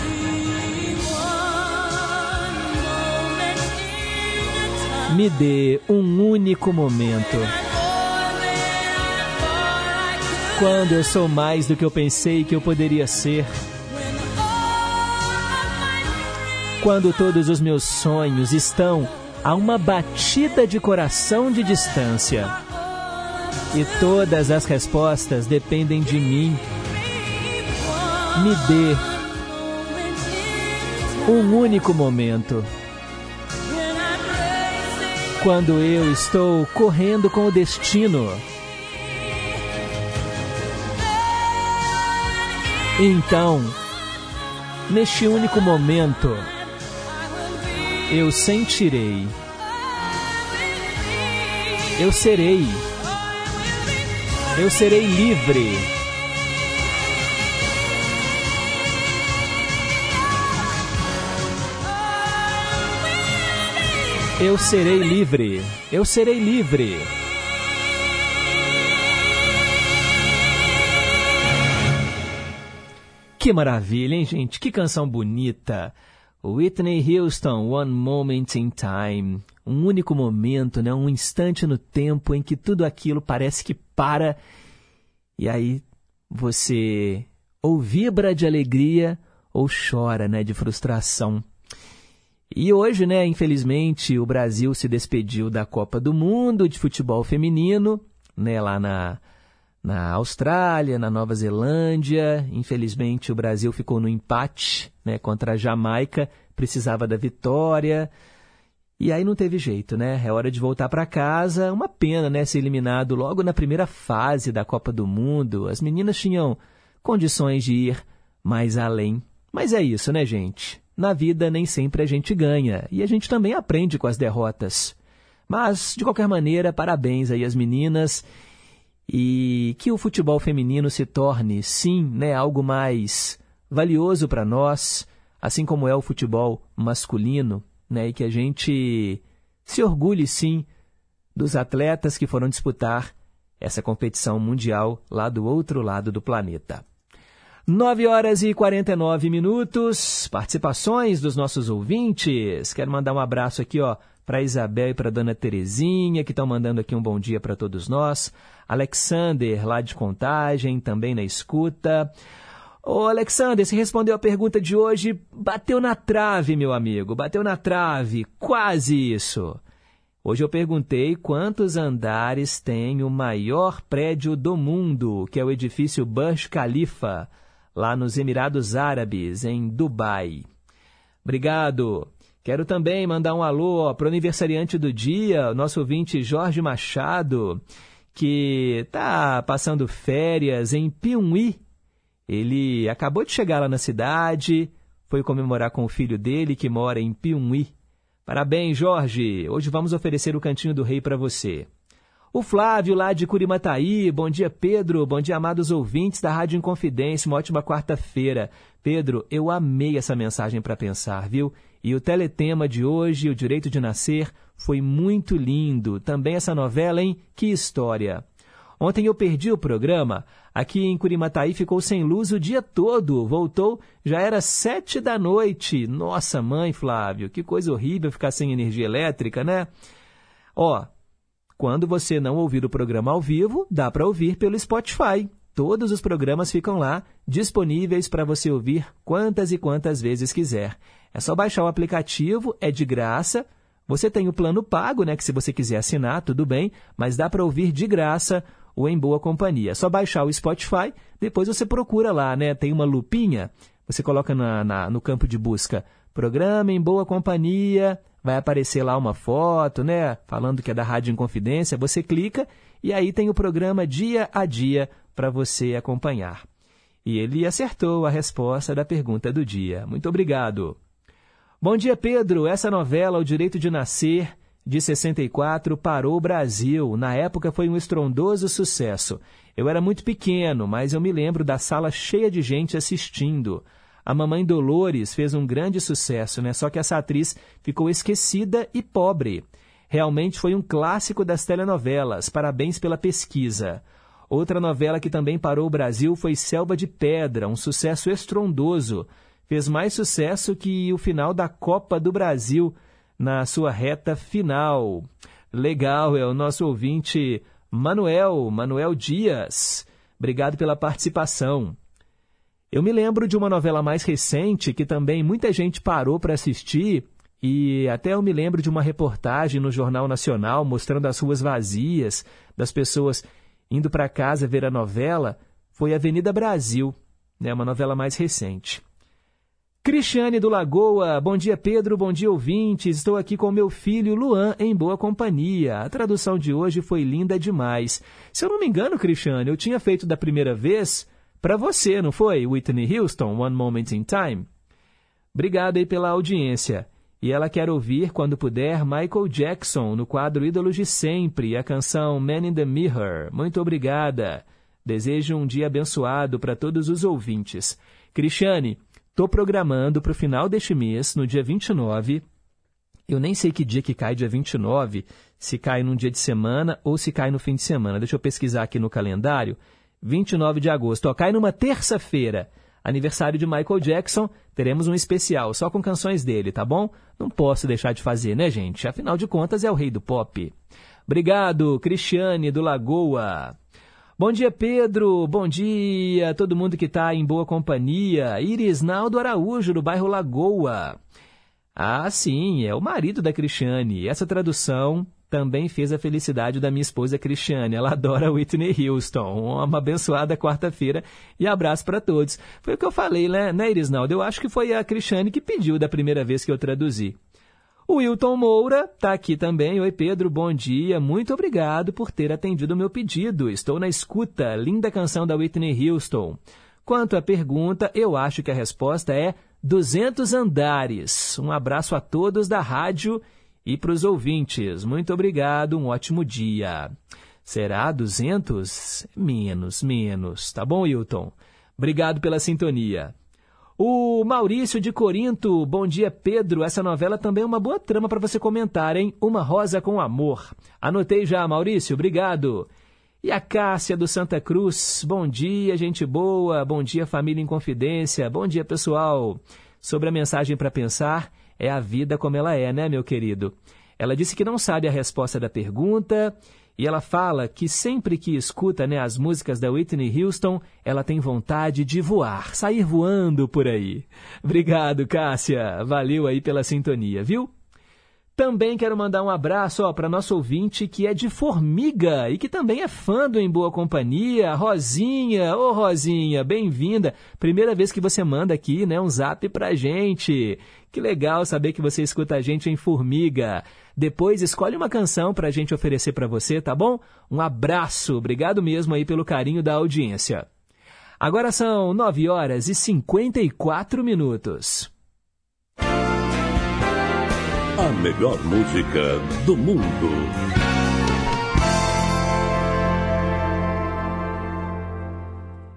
Me dê um único momento. Quando eu sou mais do que eu pensei que eu poderia ser. Quando todos os meus sonhos estão a uma batida de coração de distância. E todas as respostas dependem de mim. Me dê um único momento. Quando eu estou correndo com o destino. Então, neste único momento, eu sentirei. Eu serei. Eu serei livre. Eu serei livre. Eu serei livre. Que maravilha, hein, gente? Que canção bonita. Whitney Houston, One Moment in Time. Um único momento, né? um instante no tempo em que tudo aquilo parece que para e aí você ou vibra de alegria ou chora né? de frustração. E hoje, né, infelizmente, o Brasil se despediu da Copa do Mundo de futebol feminino, né, lá na, na Austrália, na Nova Zelândia. Infelizmente, o Brasil ficou no empate né, contra a Jamaica, precisava da vitória. E aí não teve jeito, né? É hora de voltar para casa. Uma pena, né, ser eliminado logo na primeira fase da Copa do Mundo. As meninas tinham condições de ir mais além. Mas é isso, né, gente? Na vida nem sempre a gente ganha e a gente também aprende com as derrotas. Mas, de qualquer maneira, parabéns aí às meninas e que o futebol feminino se torne, sim, né, algo mais valioso para nós, assim como é o futebol masculino, né, e que a gente se orgulhe, sim, dos atletas que foram disputar essa competição mundial lá do outro lado do planeta. 9 horas e 49 minutos. Participações dos nossos ouvintes. Quero mandar um abraço aqui, ó, para Isabel e para Dona Terezinha, que estão mandando aqui um bom dia para todos nós. Alexander, lá de Contagem, também na escuta. Ô, Alexander, se respondeu a pergunta de hoje, bateu na trave, meu amigo, bateu na trave, quase isso. Hoje eu perguntei quantos andares tem o maior prédio do mundo, que é o edifício Burj Khalifa lá nos Emirados Árabes, em Dubai. Obrigado. Quero também mandar um alô para o aniversariante do dia, nosso ouvinte Jorge Machado, que está passando férias em Piumhi. Ele acabou de chegar lá na cidade, foi comemorar com o filho dele, que mora em Piumhi. Parabéns, Jorge! Hoje vamos oferecer o Cantinho do Rei para você. O Flávio, lá de Curimataí. Bom dia, Pedro. Bom dia, amados ouvintes da Rádio Inconfidência. Uma ótima quarta-feira. Pedro, eu amei essa mensagem para pensar, viu? E o teletema de hoje, O Direito de Nascer, foi muito lindo. Também essa novela, hein? Que história! Ontem eu perdi o programa. Aqui em Curimataí ficou sem luz o dia todo. Voltou, já era sete da noite. Nossa, mãe, Flávio, que coisa horrível ficar sem energia elétrica, né? Ó, quando você não ouvir o programa ao vivo, dá para ouvir pelo Spotify. Todos os programas ficam lá disponíveis para você ouvir quantas e quantas vezes quiser. É só baixar o aplicativo, é de graça. Você tem o plano pago, né, que se você quiser assinar, tudo bem, mas dá para ouvir de graça o Em Boa Companhia. É só baixar o Spotify, depois você procura lá, né? Tem uma lupinha, você coloca na, na, no campo de busca Programa Em Boa Companhia, vai aparecer lá uma foto, né? Falando que é da Rádio Inconfidência, você clica e aí tem o programa dia a dia para você acompanhar. E ele acertou a resposta da pergunta do dia. Muito obrigado. Bom dia, Pedro. Essa novela, O Direito de Nascer, de 64, parou o Brasil. Na época foi um estrondoso sucesso. Eu era muito pequeno, mas eu me lembro da sala cheia de gente assistindo. A Mamãe Dolores fez um grande sucesso, né? Só que essa atriz ficou esquecida e pobre. Realmente foi um clássico das telenovelas. Parabéns pela pesquisa. Outra novela que também parou o Brasil foi Selva de Pedra, um sucesso estrondoso. Fez mais sucesso que o final da Copa do Brasil na sua reta final. Legal, é o nosso ouvinte Manuel, Manuel Dias. Obrigado pela participação. Eu me lembro de uma novela mais recente que também muita gente parou para assistir e até eu me lembro de uma reportagem no Jornal Nacional mostrando as ruas vazias, das pessoas indo para casa ver a novela, foi Avenida Brasil, né, uma novela mais recente. Cristiane do Lagoa, bom dia Pedro, bom dia ouvintes. Estou aqui com meu filho Luan em boa companhia. A tradução de hoje foi linda demais. Se eu não me engano, Cristiane, eu tinha feito da primeira vez para você, não foi? Whitney Houston, One Moment in Time. Obrigado aí pela audiência. E ela quer ouvir, quando puder, Michael Jackson no quadro Ídolos de Sempre, a canção Man in the Mirror. Muito obrigada. Desejo um dia abençoado para todos os ouvintes. Cristiane, estou programando para o final deste mês, no dia 29. Eu nem sei que dia que cai dia 29, se cai num dia de semana ou se cai no fim de semana. Deixa eu pesquisar aqui no calendário. 29 de agosto. Ó, cai numa terça-feira aniversário de Michael Jackson, teremos um especial só com canções dele, tá bom? Não posso deixar de fazer, né, gente? Afinal de contas, é o rei do pop. Obrigado, Cristiane do Lagoa. Bom dia, Pedro. Bom dia, todo mundo que está em boa companhia. Iris Naldo Araújo, do bairro Lagoa. Ah, sim, é o marido da Cristiane. Essa tradução também fez a felicidade da minha esposa Cristiane. Ela adora Whitney Houston. Uma abençoada quarta-feira e abraço para todos. Foi o que eu falei, né, né, Irisnaldo? Eu acho que foi a Cristiane que pediu da primeira vez que eu traduzi. O Wilton Moura está aqui também. Oi, Pedro, bom dia. Muito obrigado por ter atendido o meu pedido. Estou na escuta. Linda canção da Whitney Houston. Quanto à pergunta, eu acho que a resposta é 200 andares. Um abraço a todos da rádio e para os ouvintes, muito obrigado, um ótimo dia. Será 200? Menos, menos. Tá bom, Hilton? Obrigado pela sintonia. O Maurício de Corinto, bom dia Pedro. Essa novela também é uma boa trama para você comentar, hein? Uma Rosa com Amor. Anotei já, Maurício, obrigado. E a Cássia do Santa Cruz, bom dia, gente boa. Bom dia, família em confidência. Bom dia, pessoal. Sobre a mensagem para pensar, é a vida como ela é, né, meu querido? Ela disse que não sabe a resposta da pergunta e ela fala que sempre que escuta né, as músicas da Whitney Houston, ela tem vontade de voar, sair voando por aí. Obrigado, Cássia. Valeu aí pela sintonia, viu? Também quero mandar um abraço para nosso ouvinte que é de Formiga e que também é fã do Em Boa Companhia, Rosinha. Ô Rosinha, bem-vinda. Primeira vez que você manda aqui né, um zap pra gente. Que legal saber que você escuta a gente em Formiga. Depois escolhe uma canção para a gente oferecer para você, tá bom? Um abraço, obrigado mesmo aí pelo carinho da audiência. Agora são 9 horas e 54 minutos. A melhor música do mundo.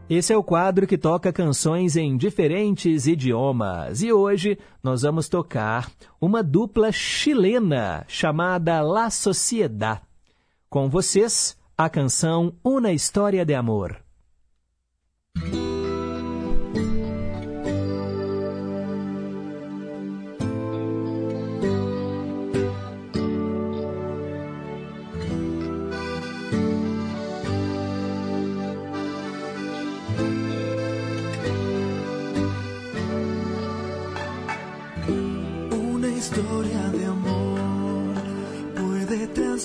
Esse é o quadro que toca canções em diferentes idiomas. E hoje nós vamos tocar uma dupla chilena chamada La Sociedad. Com vocês, a canção Uma História de Amor.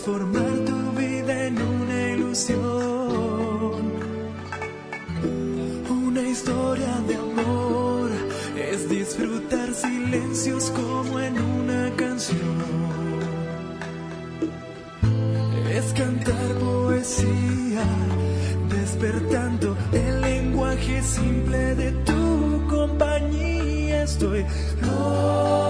Transformar tu vida en una ilusión. Una historia de amor es disfrutar silencios como en una canción. Es cantar poesía, despertando el lenguaje simple de tu compañía. Estoy loco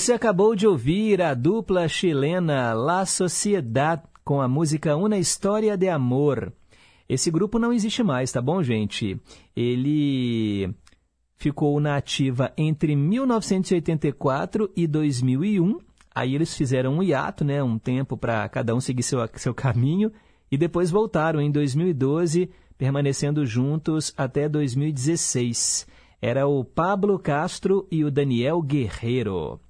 Você acabou de ouvir a dupla chilena La Sociedad com a música Una História de Amor. Esse grupo não existe mais, tá bom, gente? Ele ficou na ativa entre 1984 e 2001. Aí eles fizeram um hiato, né, um tempo para cada um seguir seu, seu caminho e depois voltaram em 2012, permanecendo juntos até 2016. Era o Pablo Castro e o Daniel Guerreiro.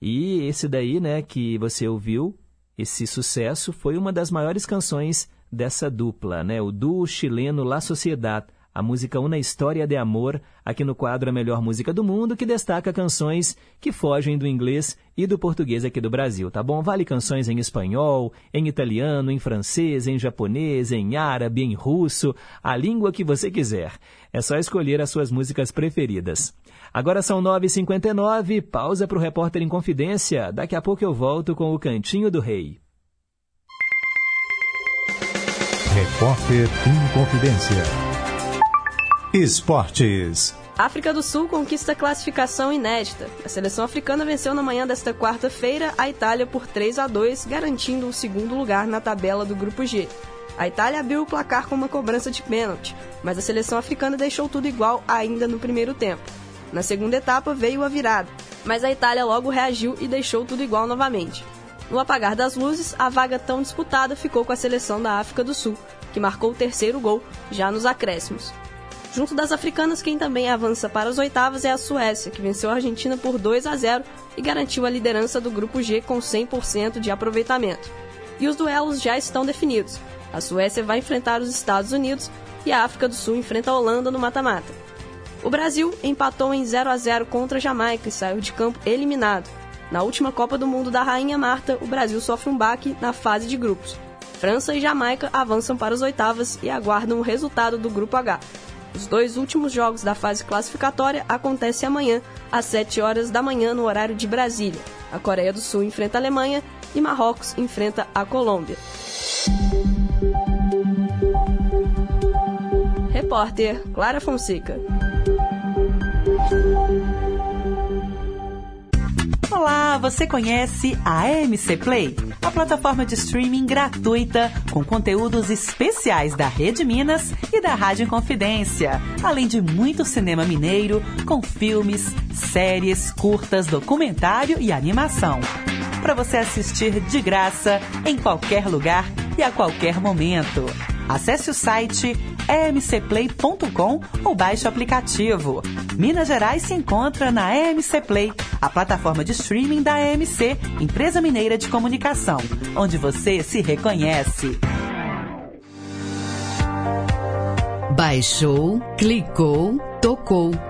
E esse daí, né, que você ouviu, esse sucesso foi uma das maiores canções dessa dupla, né, o duo chileno La Sociedad, a música Uma História de Amor, aqui no quadro A Melhor Música do Mundo, que destaca canções que fogem do inglês e do português aqui do Brasil, tá bom? Vale canções em espanhol, em italiano, em francês, em japonês, em árabe, em russo, a língua que você quiser. É só escolher as suas músicas preferidas. Agora são 9h59, pausa para o Repórter em Confidência. Daqui a pouco eu volto com o Cantinho do Rei. Repórter em Confidência. Esportes. África do Sul conquista classificação inédita. A seleção africana venceu na manhã desta quarta-feira a Itália por 3 a 2, garantindo o segundo lugar na tabela do grupo G. A Itália abriu o placar com uma cobrança de pênalti, mas a seleção africana deixou tudo igual ainda no primeiro tempo. Na segunda etapa veio a virada, mas a Itália logo reagiu e deixou tudo igual novamente. No apagar das luzes, a vaga tão disputada ficou com a seleção da África do Sul, que marcou o terceiro gol já nos acréscimos. Junto das africanas, quem também avança para as oitavas é a Suécia, que venceu a Argentina por 2 a 0 e garantiu a liderança do grupo G com 100% de aproveitamento. E os duelos já estão definidos. A Suécia vai enfrentar os Estados Unidos e a África do Sul enfrenta a Holanda no mata-mata. O Brasil empatou em 0 a 0 contra a Jamaica e saiu de campo eliminado. Na última Copa do Mundo da Rainha Marta, o Brasil sofre um baque na fase de grupos. França e Jamaica avançam para as oitavas e aguardam o resultado do grupo H. Os dois últimos jogos da fase classificatória acontecem amanhã, às 7 horas da manhã, no horário de Brasília. A Coreia do Sul enfrenta a Alemanha e Marrocos enfrenta a Colômbia. Repórter Clara Fonseca. Olá, você conhece a AMC Play? Plataforma de streaming gratuita com conteúdos especiais da Rede Minas e da Rádio Confidência, além de muito cinema mineiro com filmes, séries, curtas, documentário e animação. Para você assistir de graça em qualquer lugar e a qualquer momento. Acesse o site emcplay.com ou baixe o aplicativo. Minas Gerais se encontra na EMC Play, a plataforma de streaming da EMC, empresa mineira de comunicação, onde você se reconhece. Baixou, clicou, tocou.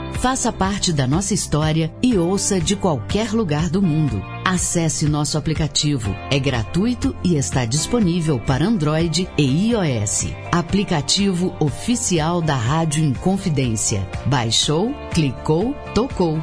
Faça parte da nossa história e ouça de qualquer lugar do mundo. Acesse nosso aplicativo. É gratuito e está disponível para Android e iOS. Aplicativo oficial da Rádio Inconfidência. Baixou, clicou, tocou.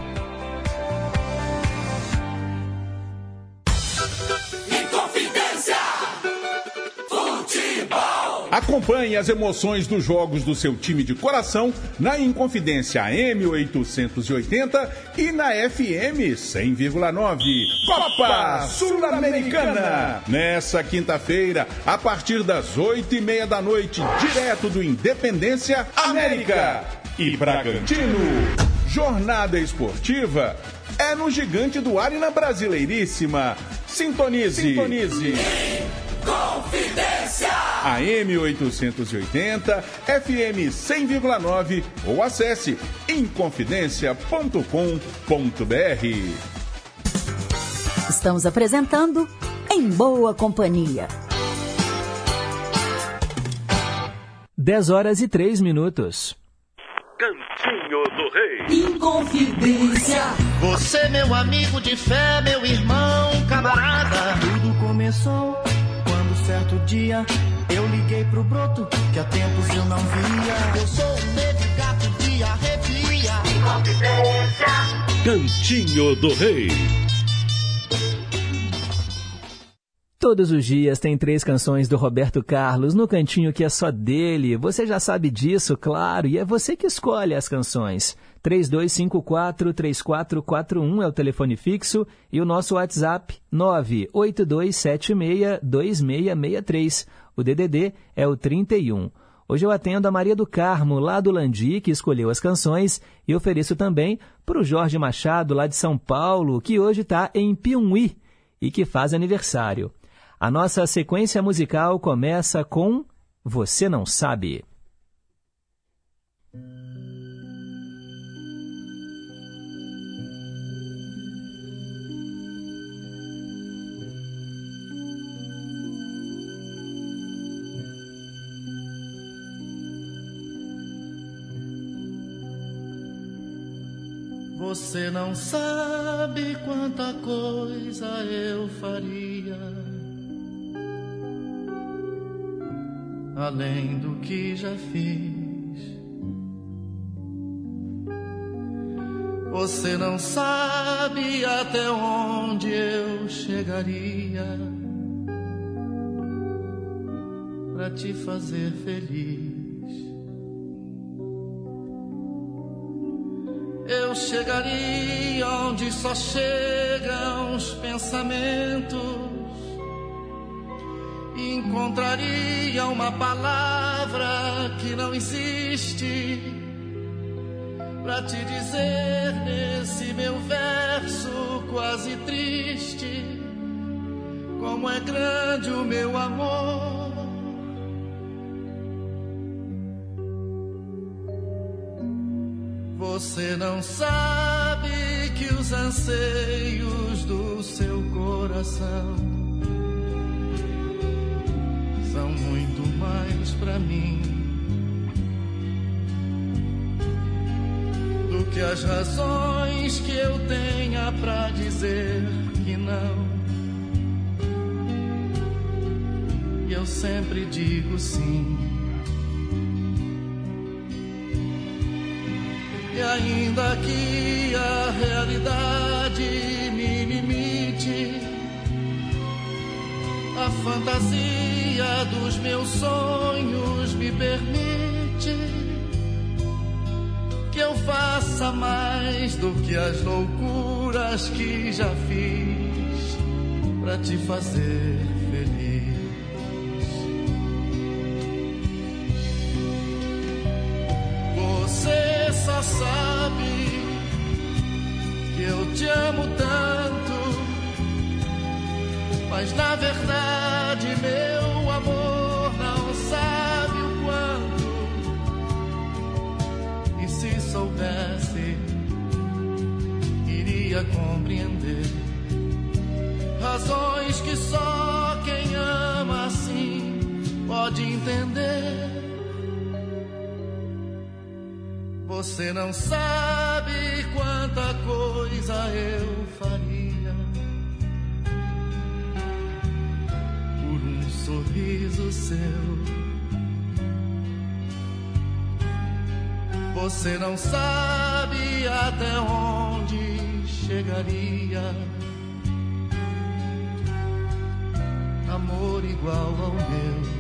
Acompanhe as emoções dos jogos do seu time de coração na Inconfidência M880 e na FM 100,9. Copa Sul-Americana! Nessa quinta-feira, a partir das oito e meia da noite, direto do Independência América e Bragantino. Jornada esportiva é no Gigante do Ar e na Brasileiríssima. Sintonize. Sintonize. Confidência! AM 880, FM 100,9 ou acesse inconfidencia.com.br. Estamos apresentando Em Boa Companhia. 10 horas e 3 minutos. Cantinho do Rei. Inconfidência. Você, meu amigo de fé, meu irmão, camarada. Tudo começou certo dia eu liguei pro broto que há tempos eu não via. Eu sou um negro gato de arrepia. Cantinho do Rei. Todos os dias tem três canções do Roberto Carlos no cantinho que é só dele. Você já sabe disso, claro, e é você que escolhe as canções. 3254-3441 é o telefone fixo e o nosso WhatsApp 982762663. O DDD é o 31. Hoje eu atendo a Maria do Carmo, lá do Landi, que escolheu as canções, e ofereço também para o Jorge Machado, lá de São Paulo, que hoje está em Piumhi e que faz aniversário. A nossa sequência musical começa com Você Não Sabe. Você não sabe quanta coisa eu faria. Além do que já fiz. Você não sabe até onde eu chegaria para te fazer feliz. Chegaria onde só chegam os pensamentos, encontraria uma palavra que não existe para te dizer nesse meu verso quase triste como é grande o meu amor. Você não sabe que os anseios do seu coração são muito mais para mim do que as razões que eu tenha para dizer que não. E eu sempre digo sim. E ainda que a realidade me limite, a fantasia dos meus sonhos me permite que eu faça mais do que as loucuras que já fiz para te fazer sabe que eu te amo tanto, mas na verdade meu amor não sabe o quanto. E se soubesse, iria compreender razões que só quem ama assim pode entender. Você não sabe quanta coisa eu faria por um sorriso seu. Você não sabe até onde chegaria amor igual ao meu.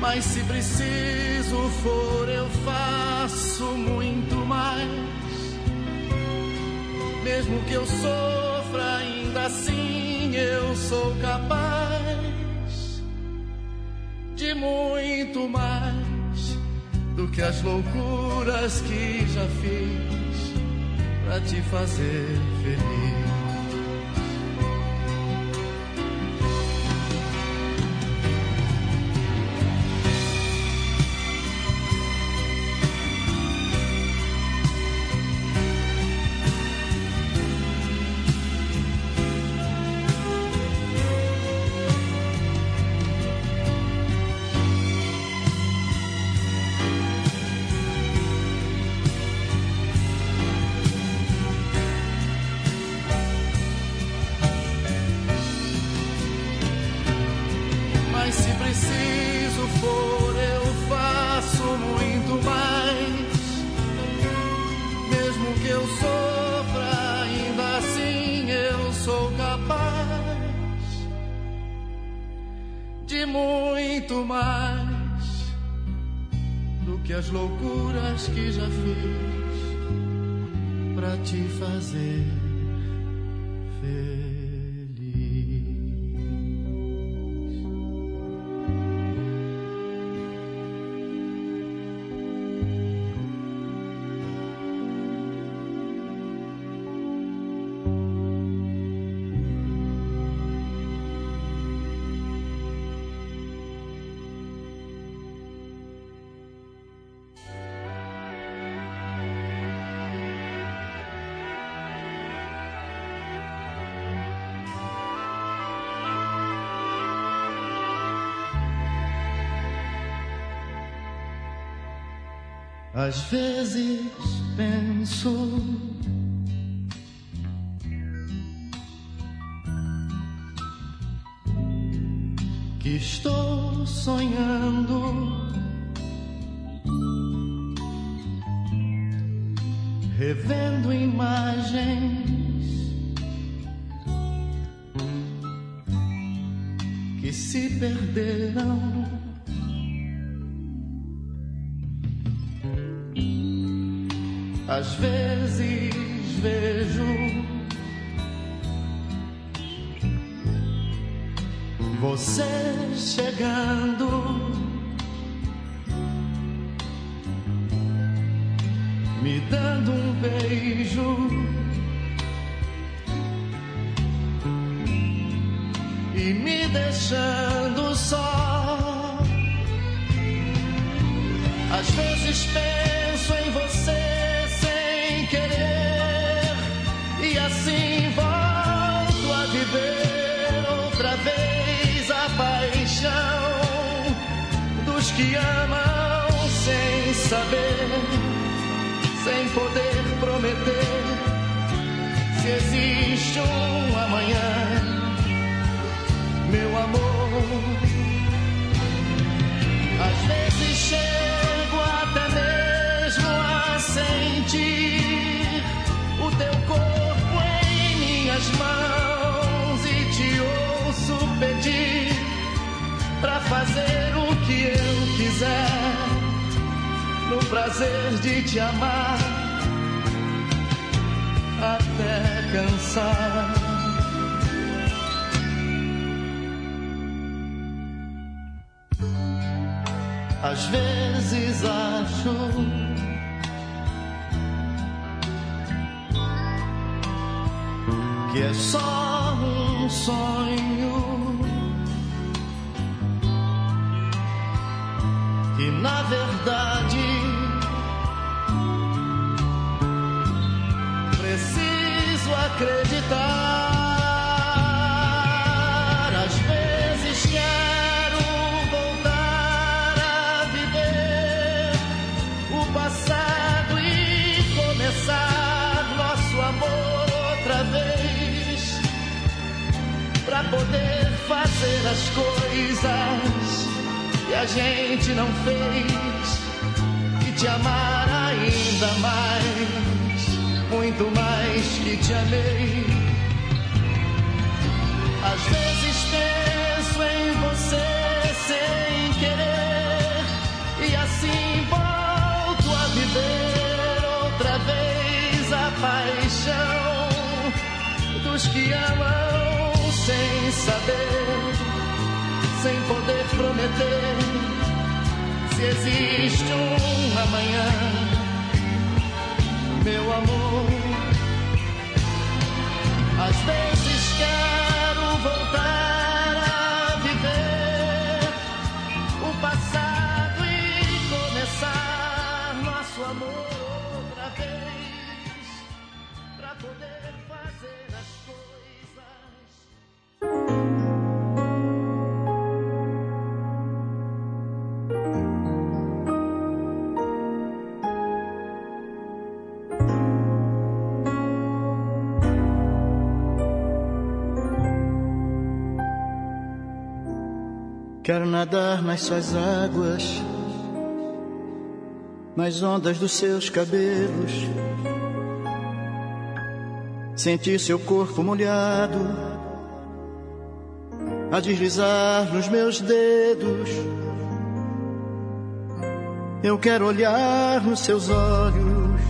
Mas se preciso for, eu faço muito mais. Mesmo que eu sofra, ainda assim eu sou capaz de muito mais do que as loucuras que já fiz pra te fazer feliz. Às vezes penso que estou sonhando, revendo imagens que se perderam. Às vezes vejo você chegando, me dando um beijo. E me deixando poder prometer se existe um amanhã, meu amor. Às vezes chego até mesmo a sentir prazer de te amar até cansar. Às vezes acho que é só um sonho. E na verdade poder fazer as coisas que a gente não fez e te amar ainda mais, muito mais que te amei. Às vezes penso em você sem querer e assim volto a viver outra vez a paixão dos que amam sem saber, sem poder prometer se existe um amanhã, meu amor. Às vezes quero voltar Quero nadar nas suas águas, nas ondas dos seus cabelos, sentir seu corpo molhado a deslizar nos meus dedos. Eu quero olhar nos seus olhos,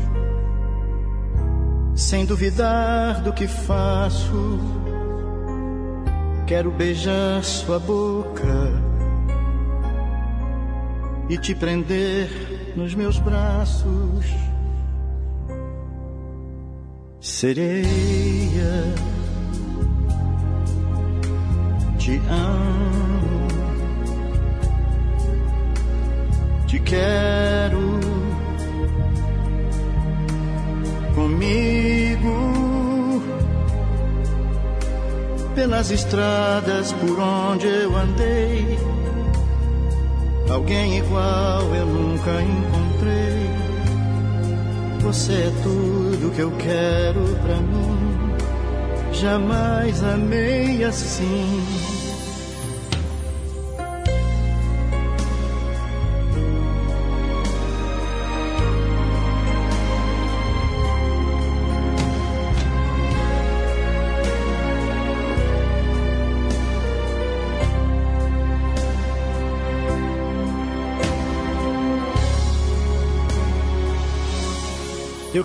sem duvidar do que faço. Quero beijar sua boca e te prender nos meus braços. Sereia, te amo, te quero comigo pelas estradas por onde eu andei. Alguém igual eu nunca encontrei. Você é tudo que eu quero pra mim. Jamais amei assim.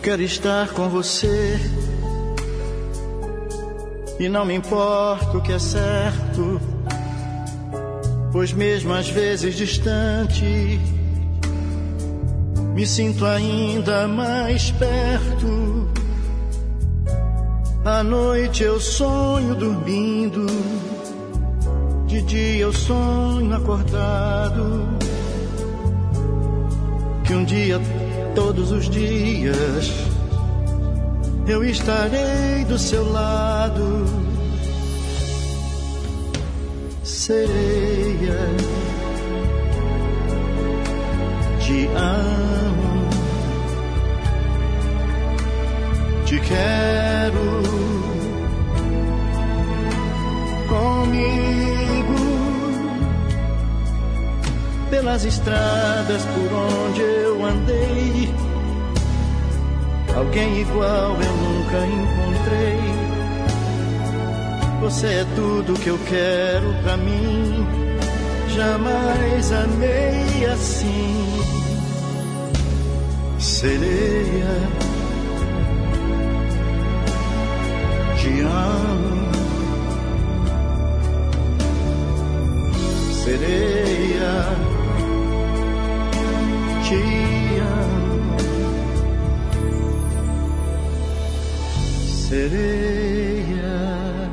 Quero estar com você. E não me importa o que é certo, pois mesmo às vezes distante, me sinto ainda mais perto. À noite eu sonho dormindo, de dia eu sonho acordado. Que um dia, todos os dias, eu estarei do seu lado. Sereia, te amo, te quero. Comigo pelas estradas por onde eu andei Alguém igual eu nunca encontrei. Você é tudo que eu quero pra mim. Jamais amei assim. Sereia, te amo. Sereia, sereia.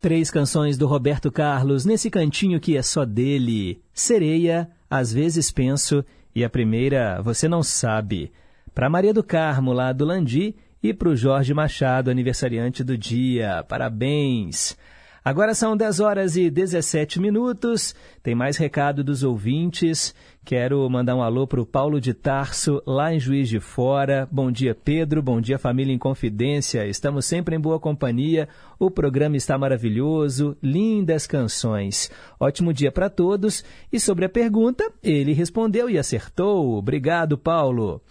Três canções do Roberto Carlos nesse cantinho que é só dele. Sereia, às vezes penso, e a primeira, você não sabe. Para Maria do Carmo, lá do Landi, e para o Jorge Machado, aniversariante do dia. Parabéns! Agora são 10 horas e 17 minutos. Tem mais recado dos ouvintes. Quero mandar um alô para o Paulo de Tarso, lá em Juiz de Fora. Bom dia, Pedro. Bom dia, família em Confidência. Estamos sempre em boa companhia. O programa está maravilhoso. Lindas canções. Ótimo dia para todos. E sobre a pergunta, ele respondeu e acertou. Obrigado, Paulo.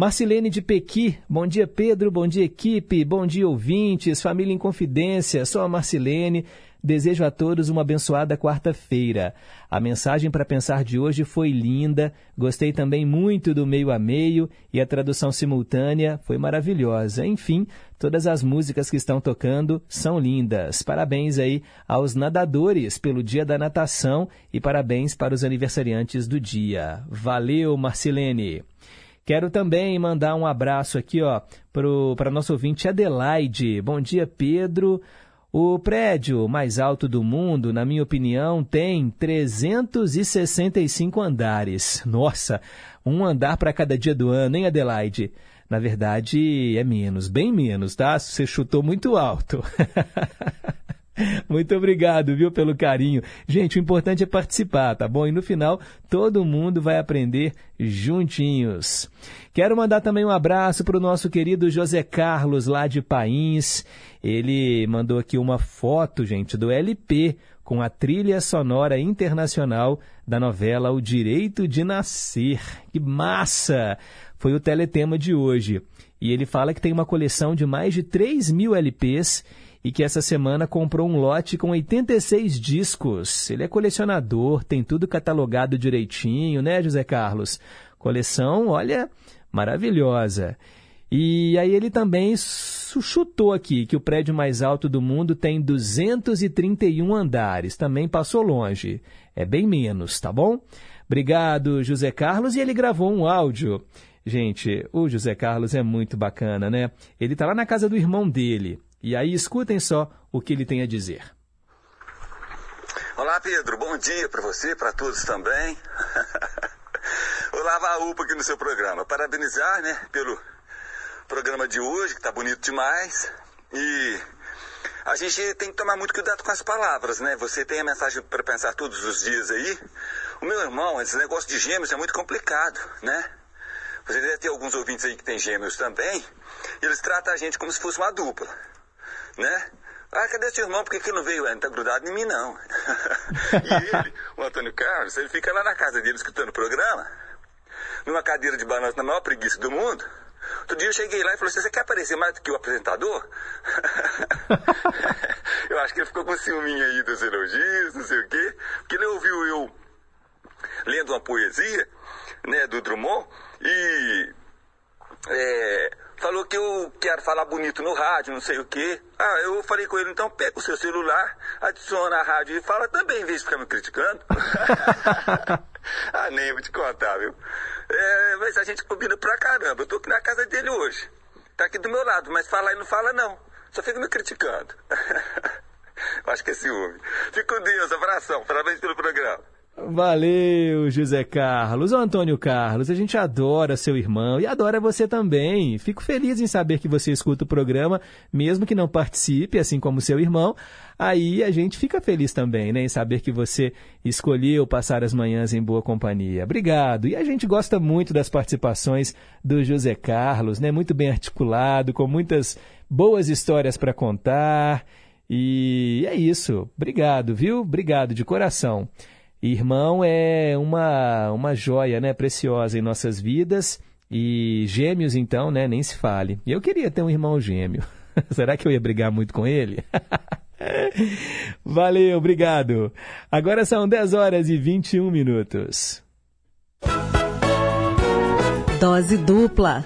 Marcilene de Pequi, bom dia Pedro, bom dia equipe, bom dia ouvintes, família em confidência, sou a Marcilene, desejo a todos uma abençoada quarta-feira. A mensagem para pensar de hoje foi linda, gostei também muito do meio a meio e a tradução simultânea foi maravilhosa. Enfim, todas as músicas que estão tocando são lindas. Parabéns aí aos nadadores pelo dia da natação e parabéns para os aniversariantes do dia. Valeu, Marcilene! Quero também mandar um abraço aqui ó, para nosso ouvinte Adelaide. Bom dia, Pedro. O prédio mais alto do mundo, na minha opinião, tem 365 andares. Nossa, um andar para cada dia do ano, hein, Adelaide? Na verdade, é menos, bem menos, tá? Você chutou muito alto. Muito obrigado, viu, pelo carinho. Gente, o importante é participar, tá bom? E no final, todo mundo vai aprender juntinhos. Quero mandar também um abraço para o nosso querido José Carlos, lá de Pains. Ele mandou aqui uma foto, gente, do LP com a trilha sonora internacional da novela O Direito de Nascer. Que massa! Foi o teletema de hoje. E ele fala que tem uma coleção de mais de 3 mil LPs e que essa semana comprou um lote com 86 discos. Ele é colecionador, tem tudo catalogado direitinho, né, José Carlos? Coleção, olha, maravilhosa. E aí ele também chutou aqui que o prédio mais alto do mundo tem 231 andares. Também passou longe. É bem menos, tá bom? Obrigado, José Carlos. E ele gravou um áudio. Gente, o José Carlos é muito bacana, né? Ele está lá na casa do irmão dele. E aí escutem só o que ele tem a dizer. Olá, Pedro. Bom dia para você, para todos também. Olá, Vaúpa aqui no seu programa. Parabenizar, né, pelo programa de hoje, que tá bonito demais. E a gente tem que tomar muito cuidado com as palavras, né? Você tem a mensagem para pensar todos os dias aí. O meu irmão, esse negócio de gêmeos é muito complicado, né? Você deve ter alguns ouvintes aí que tem gêmeos também. Eles tratam a gente como se fosse uma dupla né? Ah, cadê seu irmão? Por que, que não veio? É, não tá grudado em mim, não. e ele, o Antônio Carlos, ele fica lá na casa dele escutando o programa, numa cadeira de balanço na maior preguiça do mundo. Outro dia eu cheguei lá e falei assim, você quer aparecer mais do que o apresentador? eu acho que ele ficou com ciúminho aí dos elogios, não sei o quê, porque ele ouviu eu lendo uma poesia, né, do Drummond, e é, falou que eu quero falar bonito no rádio, não sei o quê. Ah, eu falei com ele, então pega o seu celular, adiciona a rádio e fala também, em vez de ficar me criticando. ah, nem vou te contar, viu? É, mas a gente combina pra caramba. Eu tô aqui na casa dele hoje. Tá aqui do meu lado, mas falar e não fala não. Só fica me criticando. Acho que é ciúme. Fica com Deus, abração. Parabéns pelo programa. Valeu, José Carlos. Antônio Carlos, a gente adora seu irmão e adora você também. Fico feliz em saber que você escuta o programa, mesmo que não participe, assim como seu irmão. Aí a gente fica feliz também, né, em saber que você escolheu passar as manhãs em boa companhia. Obrigado. E a gente gosta muito das participações do José Carlos, né, muito bem articulado, com muitas boas histórias para contar. E é isso. Obrigado, viu? Obrigado de coração. Irmão é uma, uma joia né, preciosa em nossas vidas. E gêmeos, então, né, nem se fale. Eu queria ter um irmão gêmeo. Será que eu ia brigar muito com ele? Valeu, obrigado. Agora são 10 horas e 21 minutos. Dose dupla.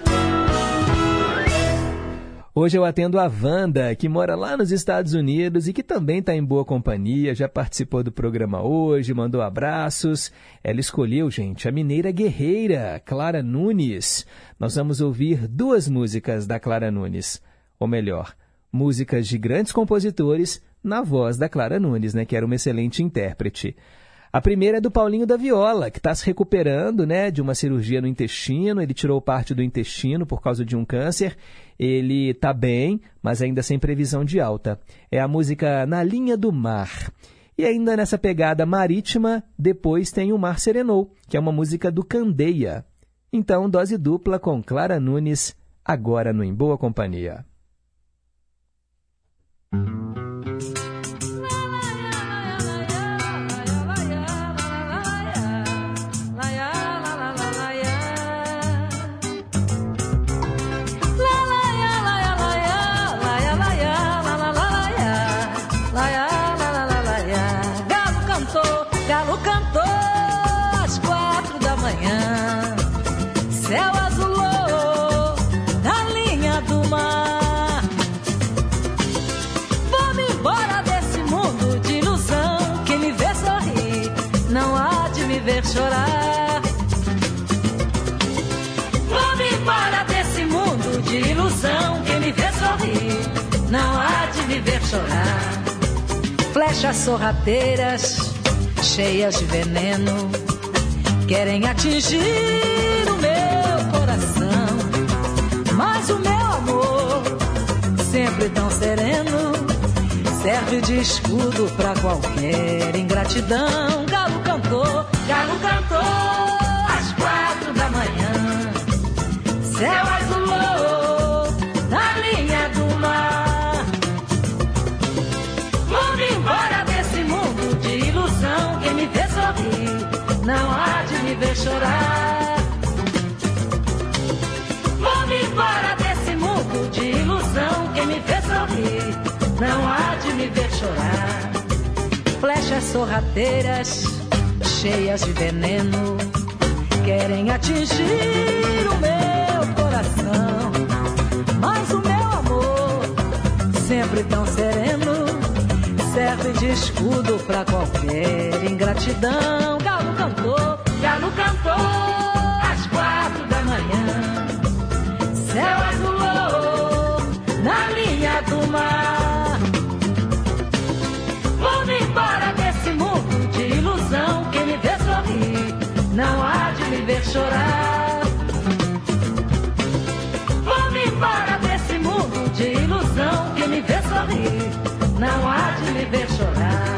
Hoje eu atendo a Wanda, que mora lá nos Estados Unidos e que também está em boa companhia, já participou do programa hoje, mandou abraços. Ela escolheu, gente, a mineira guerreira, Clara Nunes. Nós vamos ouvir duas músicas da Clara Nunes. Ou melhor, músicas de grandes compositores na voz da Clara Nunes, né, que era uma excelente intérprete. A primeira é do Paulinho da Viola, que está se recuperando né, de uma cirurgia no intestino. Ele tirou parte do intestino por causa de um câncer. Ele está bem, mas ainda sem previsão de alta. É a música Na Linha do Mar. E ainda nessa pegada marítima, depois tem o Mar Serenou, que é uma música do Candeia. Então, dose dupla com Clara Nunes, agora no Em Boa Companhia. Chorar. Flechas sorrateiras, cheias de veneno, querem atingir o meu coração. Mas o meu amor, sempre tão sereno, serve de escudo para qualquer ingratidão. Galo cantor Galo cantou às quatro da manhã. Céu azulou de me embora desse mundo de ilusão. Quem me vê sorrir não há de me ver chorar. Flechas sorrateiras cheias de veneno, querem atingir o meu coração. Mas o meu amor, sempre tão sereno, serve de escudo para qualquer ingratidão. Cantou, às quatro da manhã. Céu azulou na linha do mar. Vou-me embora desse mundo de ilusão não há de me ver chorar. Vou-me embora desse mundo de ilusão. Quem me vê sorrir, não há de me ver chorar.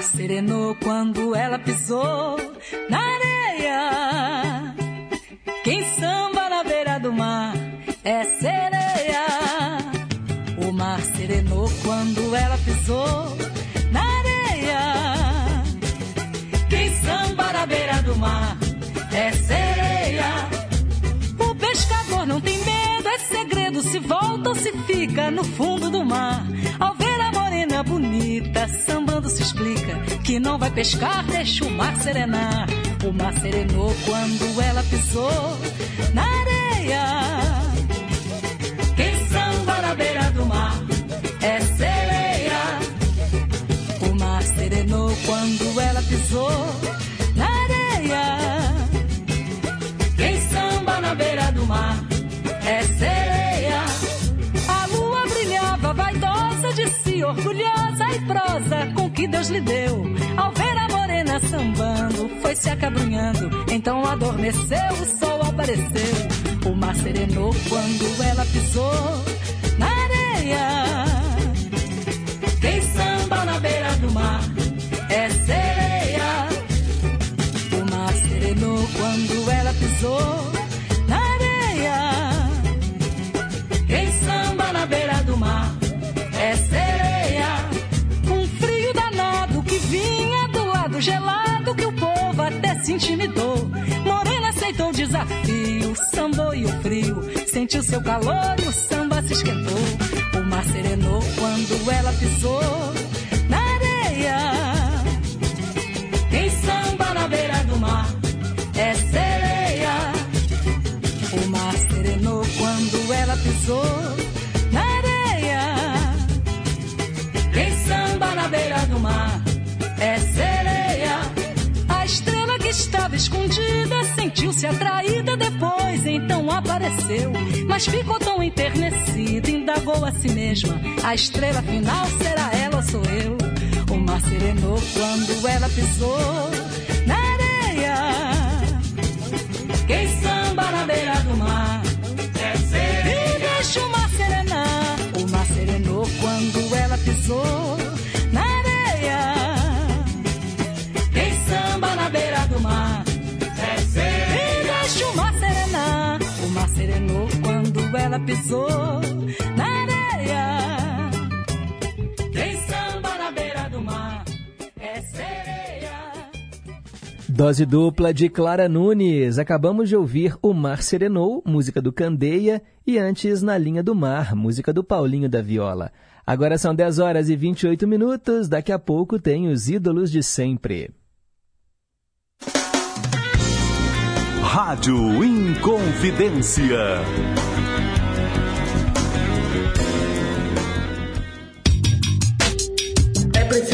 Mar serenou quando ela pisou na areia. Quem samba na beira do mar é sereia. O mar serenou quando ela pisou na areia. Quem samba na beira do mar é sereia. O pescador não tem medo, é segredo se volta ou se fica no fundo do mar. Ao ver a morena bonita, sambando se explica que não vai pescar, deixa o mar serenar. O mar serenou quando ela pisou na areia. Quem samba na beira do mar é sereia. O mar serenou quando ela pisou na areia. Quem samba na beira do mar orgulhosa e prosa com que Deus lhe deu. Ao ver a morena sambando, foi se acabrunhando. Então adormeceu, o sol apareceu. O mar serenou quando ela pisou na areia. Quem samba na beira do mar é sereia. O mar serenou quando ela pisou Morena aceitou o desafio, sambou e o frio. Sentiu seu calor e o samba se esquentou. O mar serenou quando ela pisou na areia. Quem samba na beira do mar é sereia. O mar serenou quando ela pisou escondida sentiu-se atraída depois, então apareceu. Mas ficou tão enternecida, indagou a si mesma. A estrela final será ela ou sou eu? O mar serenou quando ela pisou na areia. Quem samba na beira do mar pisou na areia. Quem samba na beira do mar é sereia. Dose dupla de Clara Nunes. Acabamos de ouvir O Mar Serenou, música do Candeia, e antes Na Linha do Mar, música do Paulinho da Viola. Agora são 10 horas e 28 minutos, daqui a pouco tem os ídolos de sempre. Rádio Inconfidência.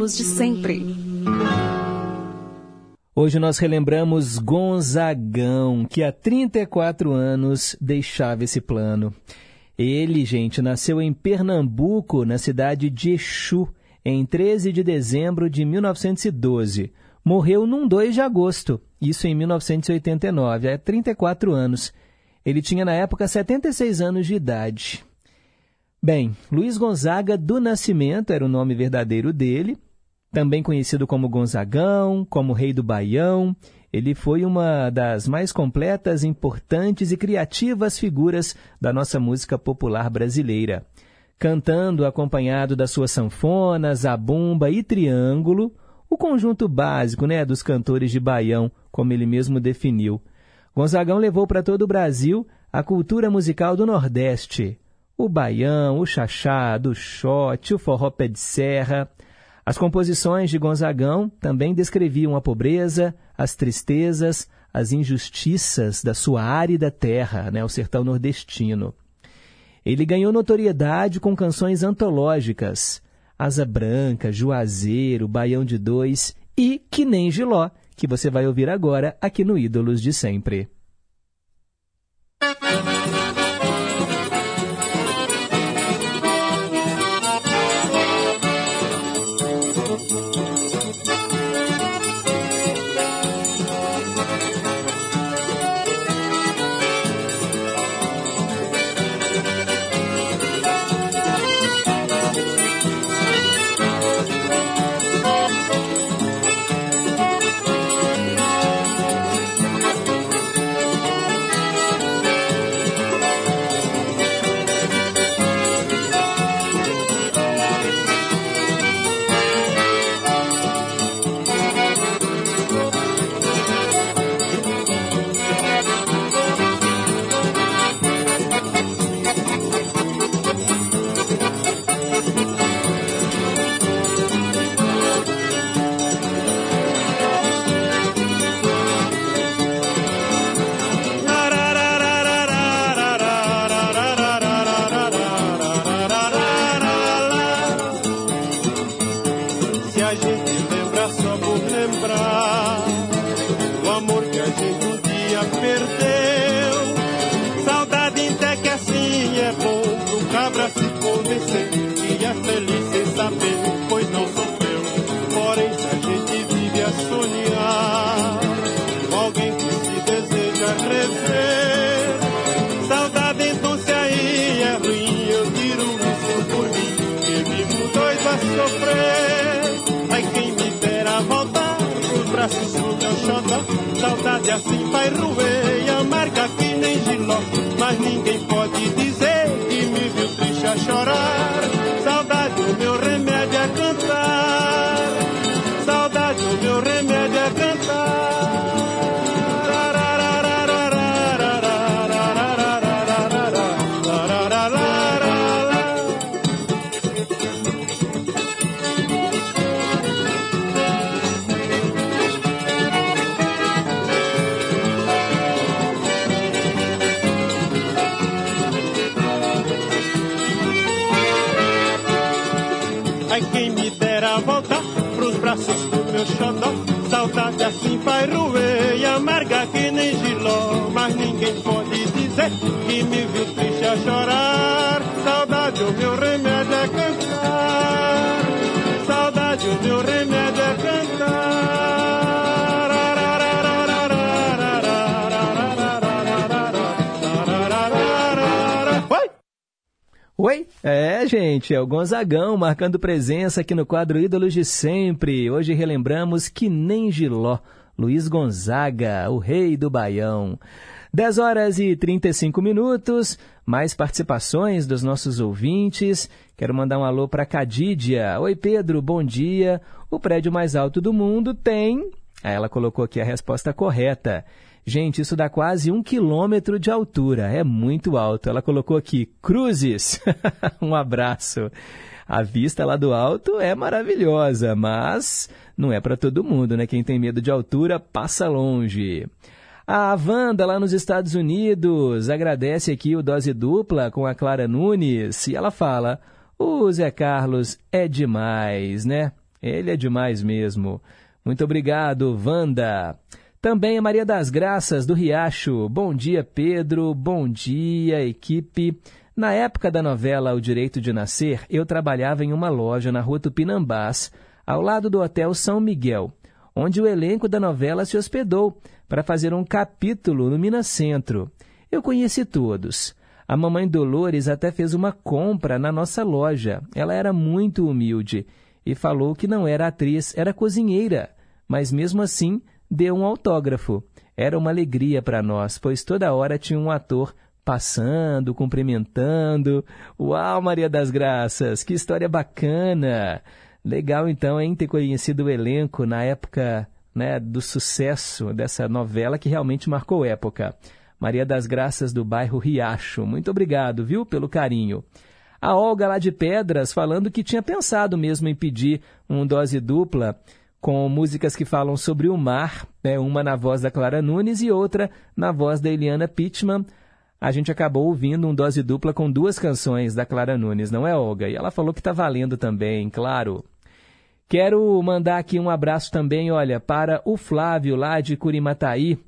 Ídolos de sempre. Hoje nós relembramos Gonzagão, que há 34 anos deixava esse plano. Ele, gente, nasceu em Pernambuco, na cidade de Exu, em 13 de dezembro de 1912. Morreu num 2 de agosto, isso em 1989, há 34 anos. Ele tinha na época 76 anos de idade. Bem, Luiz Gonzaga do Nascimento era o nome verdadeiro dele, também conhecido como Gonzagão, como Rei do Baião. Ele foi uma das mais completas, importantes e criativas figuras da nossa música popular brasileira. Cantando acompanhado das suas sanfonas, zabumba e triângulo, o conjunto básico né, dos cantores de baião, como ele mesmo definiu. Gonzagão levou para todo o Brasil a cultura musical do Nordeste. O baião, o chachado, o xote, o forró pé de serra. As composições de Gonzagão também descreviam a pobreza, as tristezas, as injustiças da sua árida terra, né, o sertão nordestino. Ele ganhou notoriedade com canções antológicas, Asa Branca, Juazeiro, Baião de Dois e Que Nem Giló, que você vai ouvir agora aqui no Ídolos de Sempre. Gonzagão marcando presença aqui no quadro Ídolos de Sempre. Hoje relembramos que nem Giló, Luiz Gonzaga, o rei do Baião. 10 horas e 35 minutos, mais participações dos nossos ouvintes. Quero mandar um alô para Cadídia. Oi, Pedro, bom dia. O prédio mais alto do mundo tem. Aí ela colocou aqui a resposta correta. Gente, isso dá quase um quilômetro de altura, é muito alto. Ela colocou aqui, cruzes. um abraço. A vista lá do alto é maravilhosa, mas não é para todo mundo, né? Quem tem medo de altura passa longe. A Wanda, lá nos Estados Unidos, agradece aqui o Dose Dupla com a Clara Nunes e ela fala: o Zé Carlos é demais, né? Ele é demais mesmo. Muito obrigado, Wanda. Também a Maria das Graças, do Riacho. Bom dia, Pedro. Bom dia, equipe. Na época da novela O Direito de Nascer, eu trabalhava em uma loja na rua Tupinambás, ao lado do Hotel São Miguel, onde o elenco da novela se hospedou para fazer um capítulo no Minas Centro. Eu conheci todos. A mamãe Dolores até fez uma compra na nossa loja. Ela era muito humilde e falou que não era atriz, era cozinheira, mas mesmo assim deu um autógrafo. Era uma alegria para nós, pois toda hora tinha um ator passando, cumprimentando. Uau, Maria das Graças, que história bacana! Legal então, hein, ter conhecido o elenco na época né, do sucesso dessa novela que realmente marcou época. Maria das Graças do bairro Riacho. Muito obrigado, viu, pelo carinho. A Olga lá de Pedras falando que tinha pensado mesmo em pedir um dose dupla com músicas que falam sobre o mar, né, uma na voz da Clara Nunes e outra na voz da Eliana Pittman. A gente acabou ouvindo um dose dupla com duas canções da Clara Nunes, não é, Olga? E ela falou que está valendo também, claro. Quero mandar aqui um abraço também, olha, para o Flávio lá de Curimataí,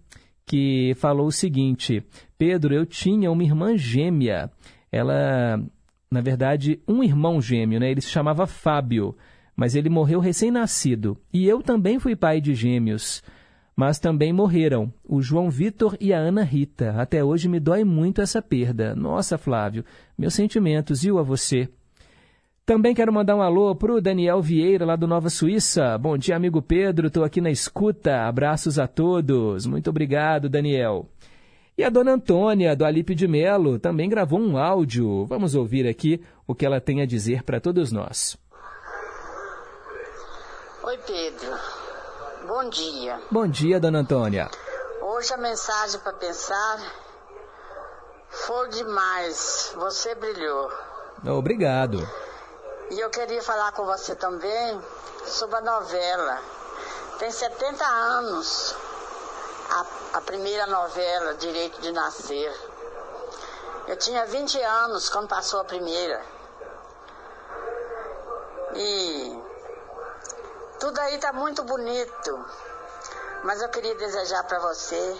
que falou o seguinte: Pedro, eu tinha uma irmã gêmea. Ela, na verdade, um irmão gêmeo, né? Ele se chamava Fábio, mas ele morreu recém-nascido. E eu também fui pai de gêmeos. Mas também morreram o João Vitor e a Ana Rita. Até hoje me dói muito essa perda. Nossa, Flávio, meus sentimentos, viu a você? Também quero mandar um alô para o Daniel Vieira, lá do Nova Suíça. Bom dia, amigo Pedro. Estou aqui na escuta. Abraços a todos. Muito obrigado, Daniel. E a dona Antônia, do Alipe de Melo, também gravou um áudio. Vamos ouvir aqui o que ela tem a dizer para todos nós. Oi, Pedro. Bom dia. Bom dia, dona Antônia. Hoje a mensagem para pensar foi demais. Você brilhou. Obrigado. E eu queria falar com você também sobre a novela. Tem 70 anos a, a primeira novela, Direito de Nascer. Eu tinha 20 anos quando passou a primeira. E tudo aí tá muito bonito. Mas eu queria desejar para você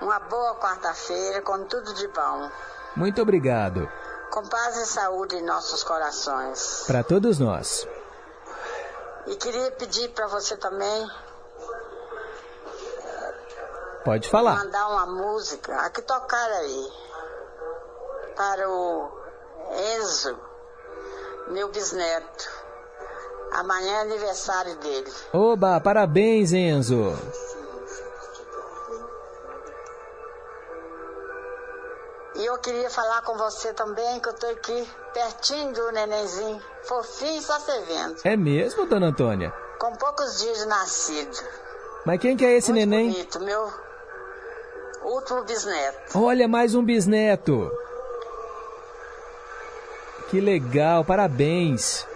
uma boa quarta-feira com tudo de bom. Muito obrigado. Com paz e saúde em nossos corações. Para todos nós. E queria pedir para você também. Pode falar. Mandar uma música, a que tocar aí. Para o Enzo, meu bisneto. Amanhã é aniversário dele. Oba, parabéns, Enzo. E eu queria falar com você também, que eu tô aqui pertinho do nenenzinho, fofinho, só você vendo. É mesmo, dona Antônia? Com poucos dias de nascido. Mas quem que é esse Muito neném? bonito, meu último bisneto. Olha, mais um bisneto. Que legal, parabéns.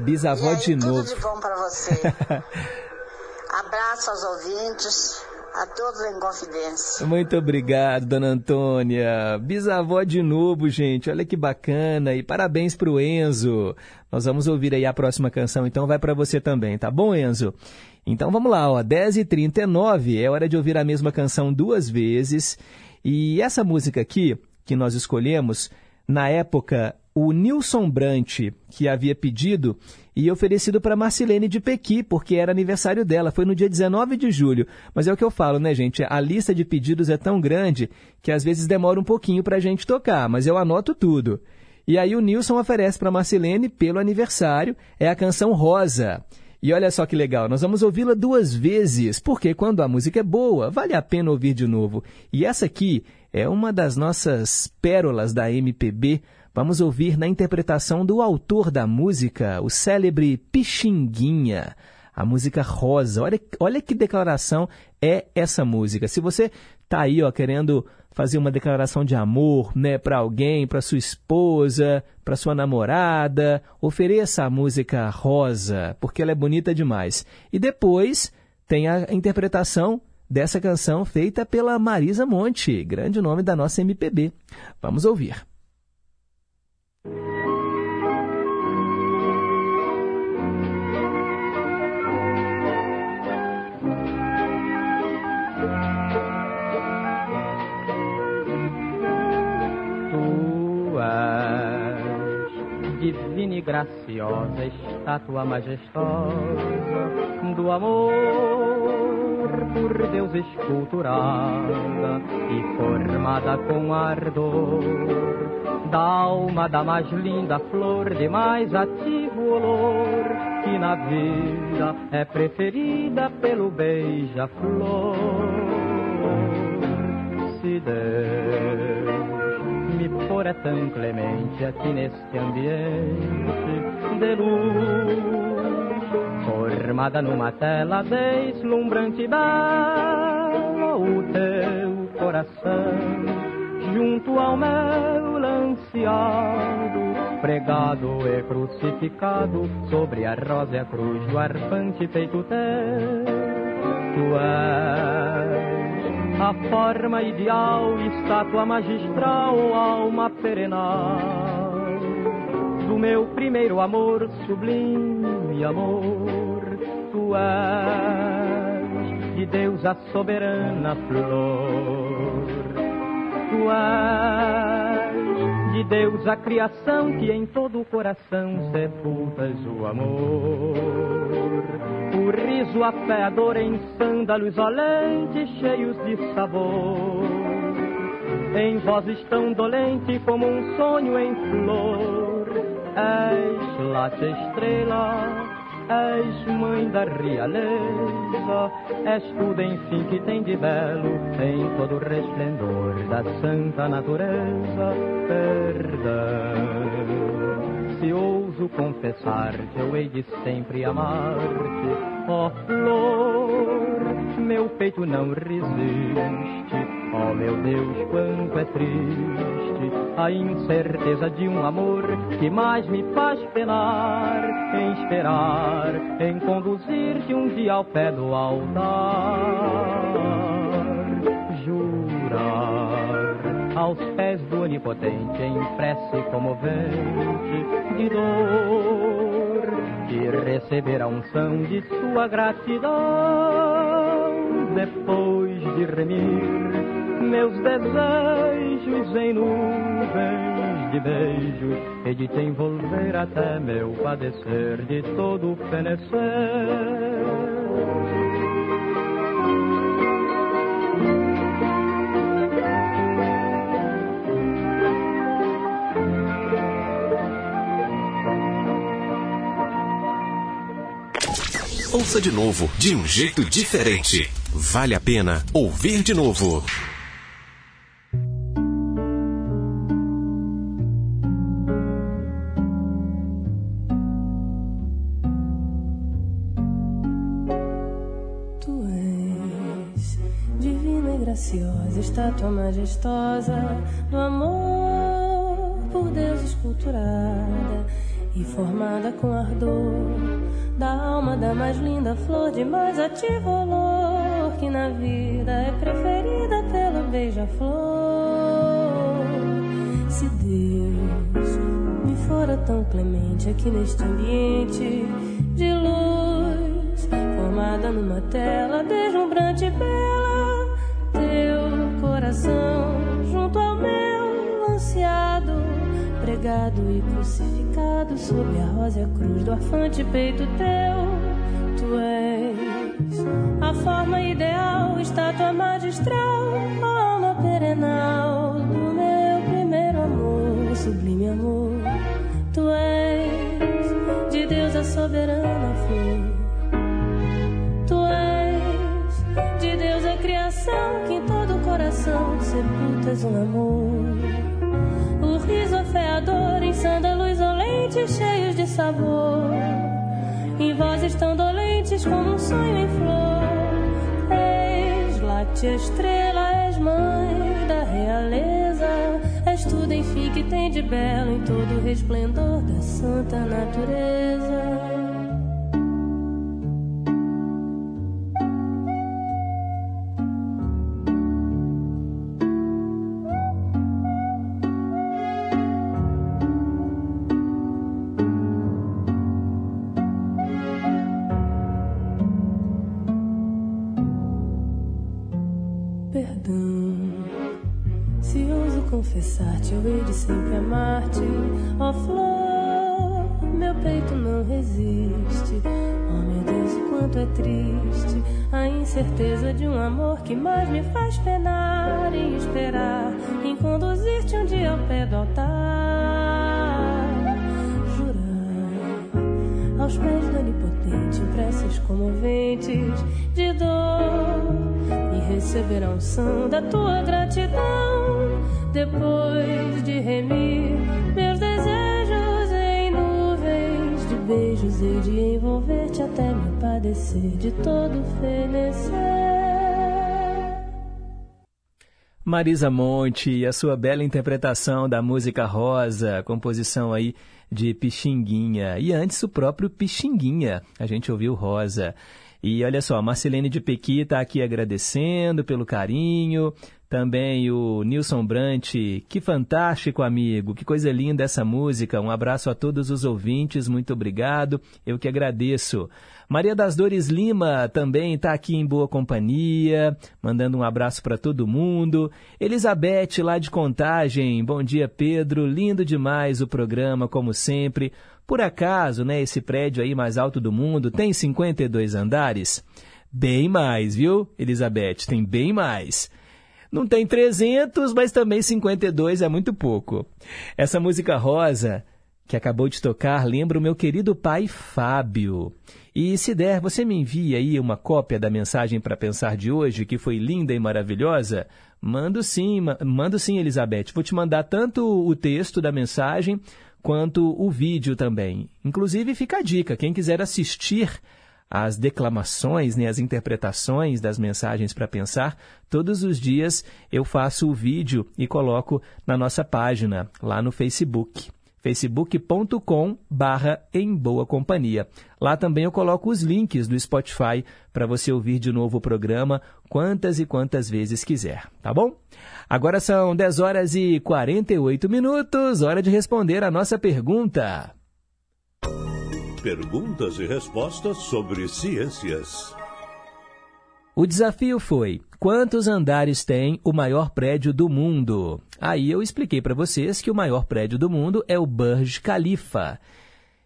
Bisavó aí, de tudo novo. de bom para você. Abraço aos ouvintes, a todos em confidência. Muito obrigado, dona Antônia. Bisavó de novo, gente. Olha que bacana. E parabéns pro Enzo. Nós vamos ouvir aí a próxima canção, então vai para você também, tá bom, Enzo? Então vamos lá, ó. 10h39, é hora de ouvir a mesma canção duas vezes. E essa música aqui, que nós escolhemos, na época, o Nilson Brant, que havia pedido e oferecido para Marcilene de Pequi, porque era aniversário dela, foi no dia 19 de julho. Mas é o que eu falo, né, gente? A lista de pedidos é tão grande que às vezes demora um pouquinho para a gente tocar, mas eu anoto tudo. E aí o Nilson oferece para Marcilene, pelo aniversário, é a canção Rosa. E olha só que legal, nós vamos ouvi-la duas vezes, porque quando a música é boa, vale a pena ouvir de novo. E essa aqui é uma das nossas pérolas da MPB. Vamos ouvir na interpretação do autor da música, o célebre Pixinguinha. A música Rosa. Olha, olha que declaração é essa música. Se você tá aí, ó, querendo fazer uma declaração de amor, né, para alguém, para sua esposa, para sua namorada, ofereça a música Rosa, porque ela é bonita demais. E depois tem a interpretação dessa canção feita pela Marisa Monte, grande nome da nossa MPB. Vamos ouvir. divina e graciosa, estátua majestosa do amor por Deus esculturada e formada com ardor da alma da mais linda flor de mais ativo olor que na vida é preferida pelo beija-flor. Se Deus me for é tão clemente aqui neste ambiente de luz, formada numa tela deslumbrante e bela, o teu coração junto ao meu lanceado, pregado e crucificado sobre a rosa cruz do arfante peito teu. Tu és a forma ideal, estátua magistral, alma perenal do meu primeiro amor, sublime amor. Tu és de Deus a soberana flor. Tu és de Deus a criação que em todo o coração sepultas o amor. O riso afeador em sândalos olentes cheios de sabor. Em vozes tão dolente como um sonho em flor. És late estrela, és mãe da realeza, és tudo enfim que tem de belo em todo o resplendor da santa natureza. Perdão, se ouso confessar-te, eu hei de sempre amar-te, ó flor, meu peito não resiste. Oh meu Deus, quanto é triste a incerteza de um amor que mais me faz penar em esperar, em conduzir-te um dia ao pé do altar. Jurar aos pés do Onipotente em prece comovente de dor, de receber a unção de sua gratidão depois de remir meus desejos em nuvens de beijos e de te envolver até meu padecer de todo fenecer. Ouça de novo, de um jeito diferente. Vale a pena ouvir de novo. Majestosa do amor por Deus esculturada e formada com ardor da alma da mais linda flor de mais ativo olor que na vida é preferida pelo beija-flor. Se Deus me fora tão clemente aqui neste ambiente de luz, formada numa tela deslumbrante bela, coração junto ao meu ansiado pregado e crucificado sob a rosa cruz do arfante peito teu. Tu és a forma ideal, estátua magistral, sepultas um amor o riso afeador em sândalos olentes cheios de sabor, em vozes tão dolentes como um sonho em flor. És late estrela, és mãe da realeza, és tudo enfim que tem de belo em todo o resplendor da santa natureza. Unção da tua gratidão depois de remir meus desejos em nuvens de beijos e de envolver-te até me padecer de todo fenecer. Marisa Monte e a sua bela interpretação da música Rosa, composição aí de Pixinguinha. E antes o próprio Pixinguinha, a gente ouviu Rosa. E olha só, a Marcelene de Pequi está aqui agradecendo pelo carinho. Também o Nilson Brant, que fantástico amigo, que coisa linda essa música. Um abraço a todos os ouvintes, muito obrigado. Eu que agradeço. Maria das Dores Lima também está aqui em boa companhia, mandando um abraço para todo mundo. Elizabeth, lá de Contagem, bom dia Pedro, lindo demais o programa, como sempre. Por acaso, né, esse prédio aí mais alto do mundo tem 52 andares? Bem mais, viu, Elizabeth? Tem bem mais. Não tem 300, mas também 52 é muito pouco. Essa música rosa que acabou de tocar lembra o meu querido pai Fábio. E se der, você me envia aí uma cópia da mensagem para pensar de hoje, que foi linda e maravilhosa? Mando sim, mando sim, Elizabeth. Vou te mandar tanto o texto da mensagem quanto o vídeo também. Inclusive, fica a dica, quem quiser assistir as declamações, né, as interpretações das mensagens para pensar, todos os dias eu faço o vídeo e coloco na nossa página, lá no Facebook facebook.com barra em boa companhia. Lá também eu coloco os links do Spotify para você ouvir de novo o programa quantas e quantas vezes quiser, tá bom? Agora são 10 horas e 48 minutos, hora de responder a nossa pergunta. Perguntas e respostas sobre ciências. O desafio foi: quantos andares tem o maior prédio do mundo? Aí eu expliquei para vocês que o maior prédio do mundo é o Burj Khalifa.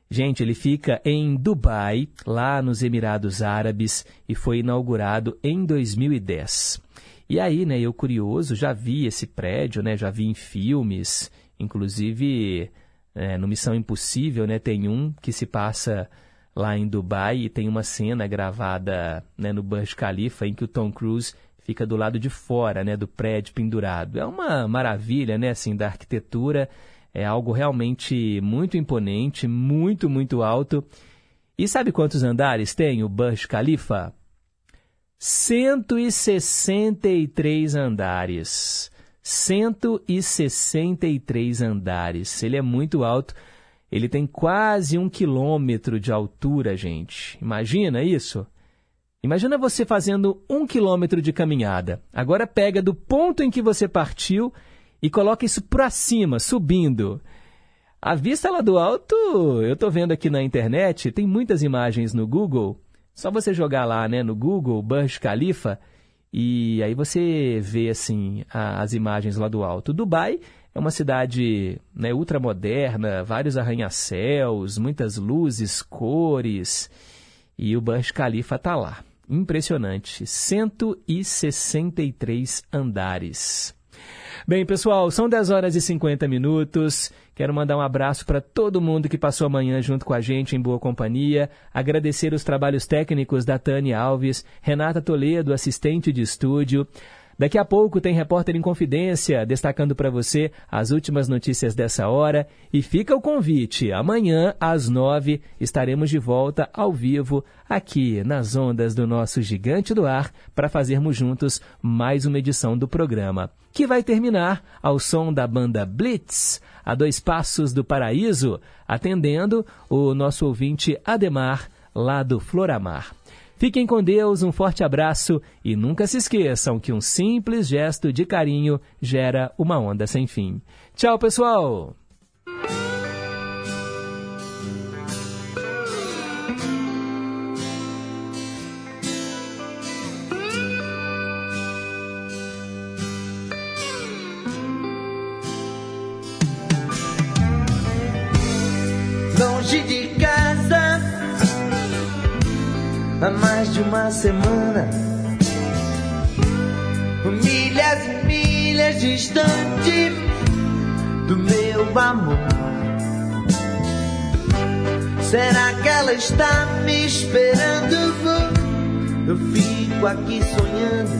Gente, ele fica em Dubai, lá nos Emirados Árabes, e foi inaugurado em 2010. E aí, né, eu curioso, já vi esse prédio, né, já vi em filmes, inclusive é, no Missão Impossível, né, tem um que se passa lá em Dubai e tem uma cena gravada né, no Burj Khalifa em que o Tom Cruise fica do lado de fora né, do prédio pendurado. É uma maravilha né, assim, da arquitetura, é algo realmente muito imponente, muito, muito alto. E sabe quantos andares tem o Burj Khalifa? 163 andares. 163 andares. Ele é muito alto. Ele tem quase um quilômetro de altura, gente. Imagina isso? Imagina você fazendo um quilômetro de caminhada. Agora pega do ponto em que você partiu e coloca isso para cima, subindo. A vista lá do alto, eu estou vendo aqui na internet, tem muitas imagens no Google. Só você jogar lá né, no Google, Burj Khalifa, e aí você vê assim as imagens lá do alto. Dubai é uma cidade né, ultramoderna, vários arranha-céus, muitas luzes, cores, e o Burj Khalifa está lá. Impressionante, 163 andares. Bem, pessoal, são 10 horas e 50 minutos. Quero mandar um abraço para todo mundo que passou amanhã junto com a gente em boa companhia. Agradecer os trabalhos técnicos da Tânia Alves, Renata Toledo, assistente de estúdio. Daqui a pouco tem Repórter em Confidência, destacando para você as últimas notícias dessa hora. E fica o convite: amanhã, às nove, estaremos de volta ao vivo, aqui nas ondas do nosso Gigante do Ar, para fazermos juntos mais uma edição do programa, que vai terminar ao som da banda Blitz, a dois passos do paraíso, atendendo o nosso ouvinte Ademar, lá do Floramar. Fiquem com Deus, um forte abraço e nunca se esqueçam que um simples gesto de carinho gera uma onda sem fim. Tchau, pessoal! Longe de há mais de uma semana. Milhas e milhas distante do meu amor. Será que ela está me esperando? Eu fico aqui sonhando,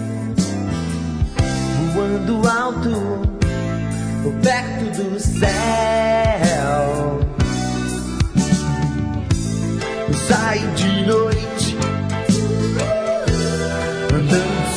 voando alto, perto do céu. Sai de noite,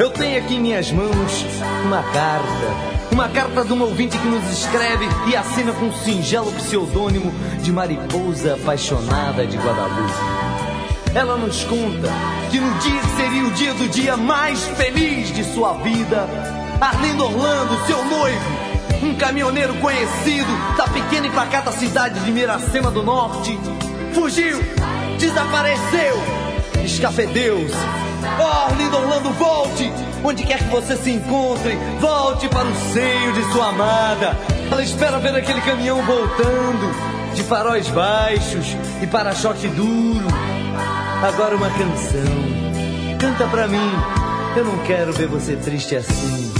Eu tenho aqui em minhas mãos uma carta. Uma carta de um ouvinte que nos escreve e assina com um singelo pseudônimo de Mariposa Apaixonada de Guadalupe. Ela nos conta que no dia que seria o dia do dia mais feliz de sua vida, Arlindo Orlando, seu noivo, um caminhoneiro conhecido da pequena e pacata cidade de Miracema do Norte, fugiu, desapareceu, escafedeu-se. Oh, Arlindo Orlando, volte! Onde quer que você se encontre, volte para o seio de sua amada. Ela espera ver aquele caminhão voltando, de faróis baixos e para-choque duro. Agora uma canção. Canta pra mim. Eu não quero ver você triste assim.